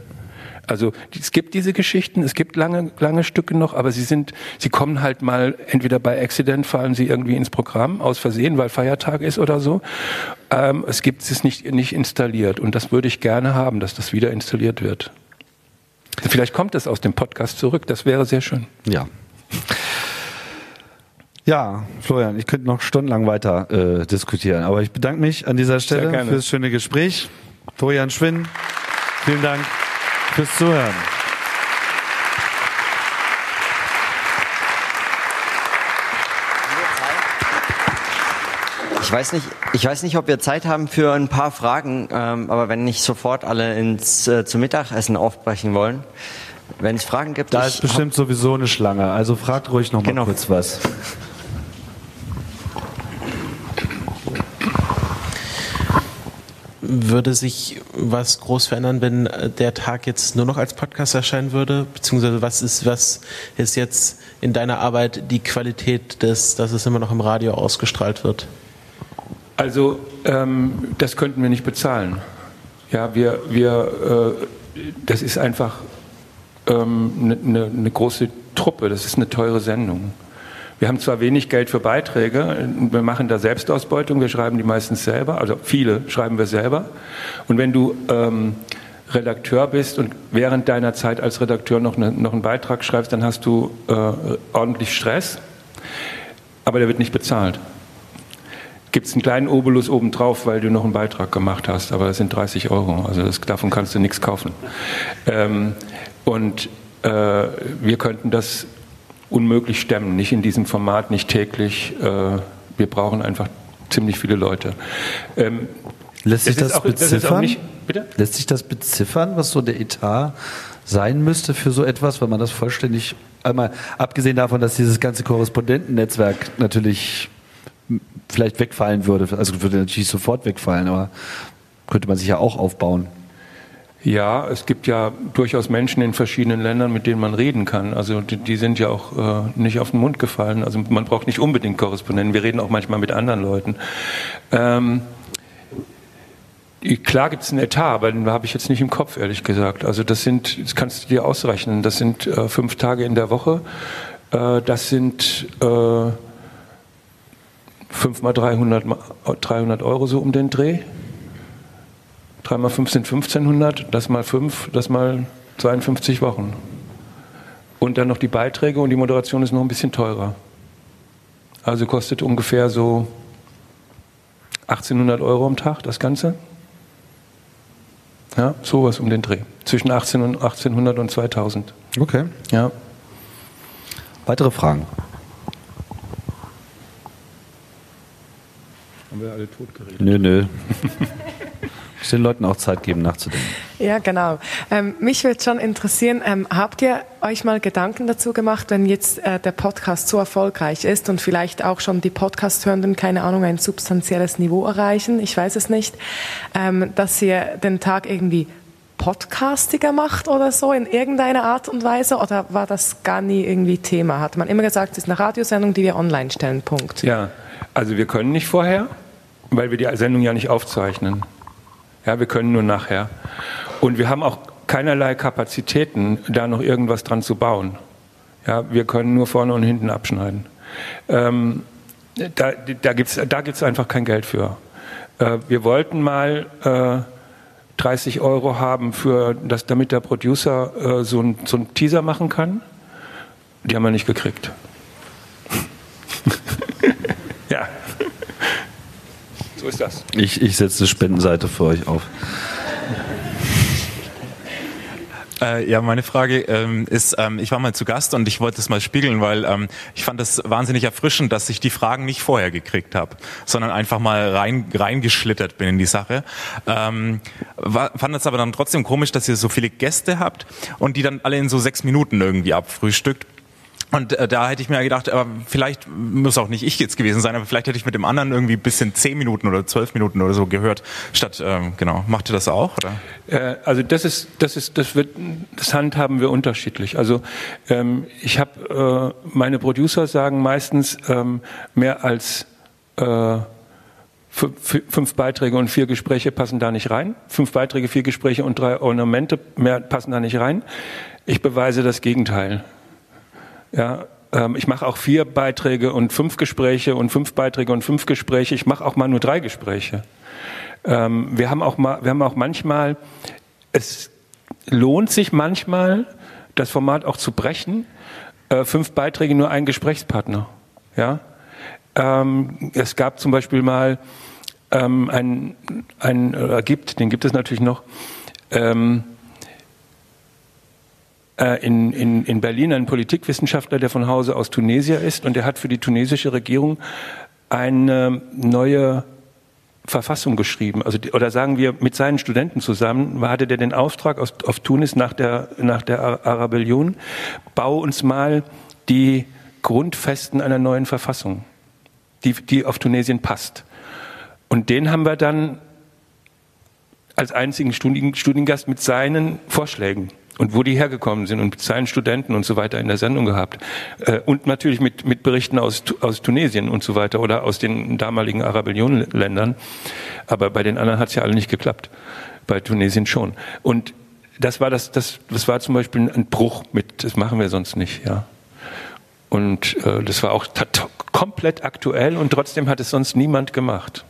Also es gibt diese Geschichten, es gibt lange, lange Stücke noch, aber sie sind, sie kommen halt mal entweder bei Accident fallen sie irgendwie ins Programm aus Versehen, weil Feiertag ist oder so. Ähm, es gibt es nicht nicht installiert und das würde ich gerne haben, dass das wieder installiert wird. Vielleicht kommt es aus dem Podcast zurück, das wäre sehr schön. Ja. Ja, Florian, ich könnte noch stundenlang weiter äh, diskutieren, aber ich bedanke mich an dieser Stelle für das schöne Gespräch. Florian Schwinn Vielen Dank fürs Zuhören. Ich weiß nicht, ich weiß nicht, ob wir Zeit haben für ein paar Fragen, ähm, aber wenn nicht sofort alle ins äh, zum Mittagessen aufbrechen wollen, wenn es Fragen gibt, da ist bestimmt sowieso eine Schlange. Also fragt ruhig noch mal genau. kurz was. Würde sich was groß verändern, wenn äh, der Tag jetzt nur noch als Podcast erscheinen würde? Beziehungsweise was ist, was ist jetzt in deiner Arbeit die Qualität des, dass es immer noch im Radio ausgestrahlt wird? Also ähm, das könnten wir nicht bezahlen. Ja, wir, wir, äh, das ist einfach eine ähm, ne, ne, ne große Truppe, das ist eine teure Sendung. Wir haben zwar wenig Geld für Beiträge, wir machen da Selbstausbeutung, wir schreiben die meistens selber, also viele schreiben wir selber. Und wenn du ähm, Redakteur bist und während deiner Zeit als Redakteur noch, ne, noch einen Beitrag schreibst, dann hast du äh, ordentlich Stress, aber der wird nicht bezahlt gibt es einen kleinen Obolus obendrauf, weil du noch einen Beitrag gemacht hast, aber das sind 30 Euro, also das, davon kannst du nichts kaufen. Ähm, und äh, wir könnten das unmöglich stemmen, nicht in diesem Format, nicht täglich. Äh, wir brauchen einfach ziemlich viele Leute. Ähm, Lässt sich das, das auch, beziffern? Das nicht, Lässt sich das beziffern, was so der Etat sein müsste für so etwas, wenn man das vollständig einmal abgesehen davon, dass dieses ganze Korrespondentennetzwerk natürlich vielleicht wegfallen würde. Also würde natürlich sofort wegfallen, aber könnte man sich ja auch aufbauen. Ja, es gibt ja durchaus Menschen in verschiedenen Ländern, mit denen man reden kann. Also die, die sind ja auch äh, nicht auf den Mund gefallen. Also man braucht nicht unbedingt Korrespondenten. Wir reden auch manchmal mit anderen Leuten. Ähm, klar gibt es einen Etat, aber den habe ich jetzt nicht im Kopf, ehrlich gesagt. Also das sind, das kannst du dir ausrechnen. Das sind äh, fünf Tage in der Woche. Äh, das sind äh, 5 mal 300, 300 Euro so um den Dreh. 3 mal 5 sind 1500, das mal 5, das mal 52 Wochen. Und dann noch die Beiträge und die Moderation ist noch ein bisschen teurer. Also kostet ungefähr so 1800 Euro am Tag das Ganze. Ja, sowas um den Dreh. Zwischen 18 und 1800 und 2000. Okay. Ja. Weitere Fragen? Haben wir alle tot geredet? Nö, nö. Ich den Leuten auch Zeit geben, nachzudenken. Ja, genau. Ähm, mich würde schon interessieren, ähm, habt ihr euch mal Gedanken dazu gemacht, wenn jetzt äh, der Podcast so erfolgreich ist und vielleicht auch schon die Podcast-Hörenden, keine Ahnung, ein substanzielles Niveau erreichen, ich weiß es nicht, ähm, dass ihr den Tag irgendwie podcastiger macht oder so in irgendeiner Art und Weise? Oder war das gar nie irgendwie Thema? Hat man immer gesagt, es ist eine Radiosendung, die wir online stellen, Punkt. Ja, also wir können nicht vorher, weil wir die Sendung ja nicht aufzeichnen. Ja, wir können nur nachher. Und wir haben auch keinerlei Kapazitäten, da noch irgendwas dran zu bauen. Ja, wir können nur vorne und hinten abschneiden. Ähm, da da gibt es da gibt's einfach kein Geld für. Äh, wir wollten mal äh, 30 Euro haben, für das, damit der Producer äh, so einen so Teaser machen kann. Die haben wir nicht gekriegt. So ist das. Ich, ich setze eine Spendenseite für euch auf. Äh, ja, meine Frage ähm, ist, ähm, ich war mal zu Gast und ich wollte es mal spiegeln, weil ähm, ich fand es wahnsinnig erfrischend, dass ich die Fragen nicht vorher gekriegt habe, sondern einfach mal rein reingeschlittert bin in die Sache. Ähm, war, fand es aber dann trotzdem komisch, dass ihr so viele Gäste habt und die dann alle in so sechs Minuten irgendwie abfrühstückt. Und äh, da hätte ich mir gedacht, äh, vielleicht muss auch nicht ich jetzt gewesen sein, aber vielleicht hätte ich mit dem anderen irgendwie bis in zehn Minuten oder zwölf Minuten oder so gehört. Statt, ähm, genau, macht ihr das auch? Oder? Äh, also das ist, das ist, das wird, das handhaben wir unterschiedlich. Also ähm, ich habe, äh, meine Producer sagen meistens ähm, mehr als äh, fünf Beiträge und vier Gespräche passen da nicht rein. Fünf Beiträge, vier Gespräche und drei Ornamente mehr passen da nicht rein. Ich beweise das Gegenteil. Ja, ähm, ich mache auch vier Beiträge und fünf Gespräche und fünf Beiträge und fünf Gespräche. Ich mache auch mal nur drei Gespräche. Ähm, wir haben auch mal, wir haben auch manchmal, es lohnt sich manchmal, das Format auch zu brechen. Äh, fünf Beiträge, nur ein Gesprächspartner. Ja, ähm, es gab zum Beispiel mal ähm, ein, ein äh, gibt, den gibt es natürlich noch. Ähm, äh, in, in, in Berlin einen Politikwissenschaftler, der von Hause aus Tunesier ist und der hat für die tunesische Regierung eine neue Verfassung geschrieben. Also, oder sagen wir, mit seinen Studenten zusammen hatte der den Auftrag aus, auf Tunis nach der, nach der Arabellion, bau uns mal die Grundfesten einer neuen Verfassung, die, die auf Tunesien passt. Und den haben wir dann als einzigen Studiengast mit seinen Vorschlägen und wo die hergekommen sind und mit seinen Studenten und so weiter in der Sendung gehabt. Äh, und natürlich mit, mit Berichten aus, aus Tunesien und so weiter oder aus den damaligen Arabellionenländern. Aber bei den anderen hat es ja alle nicht geklappt. Bei Tunesien schon. Und das war das, das, das war zum Beispiel ein Bruch mit, das machen wir sonst nicht, ja. Und äh, das war auch komplett aktuell und trotzdem hat es sonst niemand gemacht.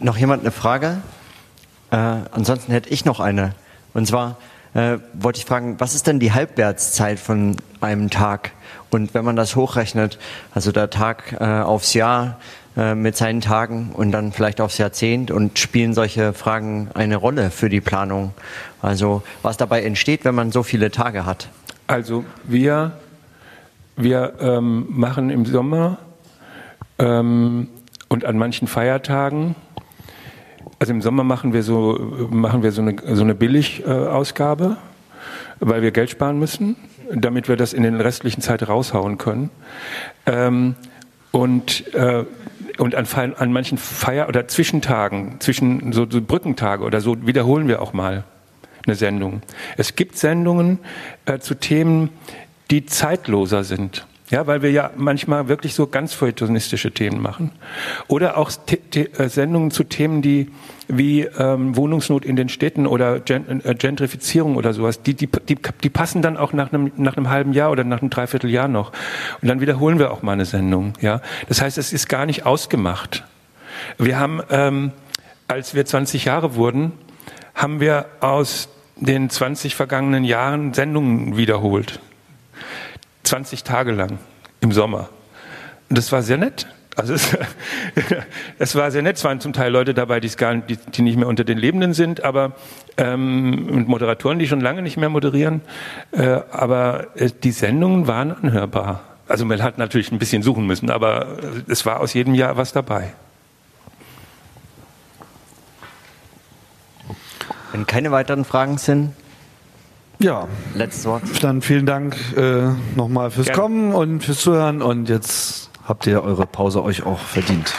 Noch jemand eine Frage? Äh, ansonsten hätte ich noch eine. Und zwar äh, wollte ich fragen, was ist denn die Halbwertszeit von einem Tag? Und wenn man das hochrechnet, also der Tag äh, aufs Jahr äh, mit seinen Tagen und dann vielleicht aufs Jahrzehnt und spielen solche Fragen eine Rolle für die Planung? Also was dabei entsteht, wenn man so viele Tage hat? Also wir, wir ähm, machen im Sommer ähm, und an manchen Feiertagen also im Sommer machen wir so, machen wir so eine, so eine Billigausgabe, weil wir Geld sparen müssen, damit wir das in den restlichen Zeit raushauen können. Ähm, und äh, und an, an manchen Feier- oder Zwischentagen, zwischen so, so Brückentage oder so, wiederholen wir auch mal eine Sendung. Es gibt Sendungen äh, zu Themen, die zeitloser sind. Ja, weil wir ja manchmal wirklich so ganz feuilletonistische Themen machen. Oder auch äh, Sendungen zu Themen, die wie ähm, Wohnungsnot in den Städten oder Gen äh, Gentrifizierung oder sowas, die, die, die, die passen dann auch nach einem, nach einem halben Jahr oder nach einem Dreivierteljahr noch. Und dann wiederholen wir auch mal eine Sendung. Ja, Das heißt, es ist gar nicht ausgemacht. Wir haben, ähm, als wir 20 Jahre wurden, haben wir aus den 20 vergangenen Jahren Sendungen wiederholt. 20 Tage lang im Sommer. Und das war sehr nett. Also es, es war sehr nett. Es waren zum Teil Leute dabei, die, gar, die, die nicht mehr unter den Lebenden sind, aber ähm, und Moderatoren, die schon lange nicht mehr moderieren. Äh, aber äh, die Sendungen waren anhörbar. Also man hat natürlich ein bisschen suchen müssen, aber es war aus jedem Jahr was dabei. Wenn keine weiteren Fragen sind, ja. Letztes Wort. Dann vielen Dank äh, nochmal fürs Gerne. Kommen und fürs Zuhören und jetzt habt ihr eure Pause euch auch verdient.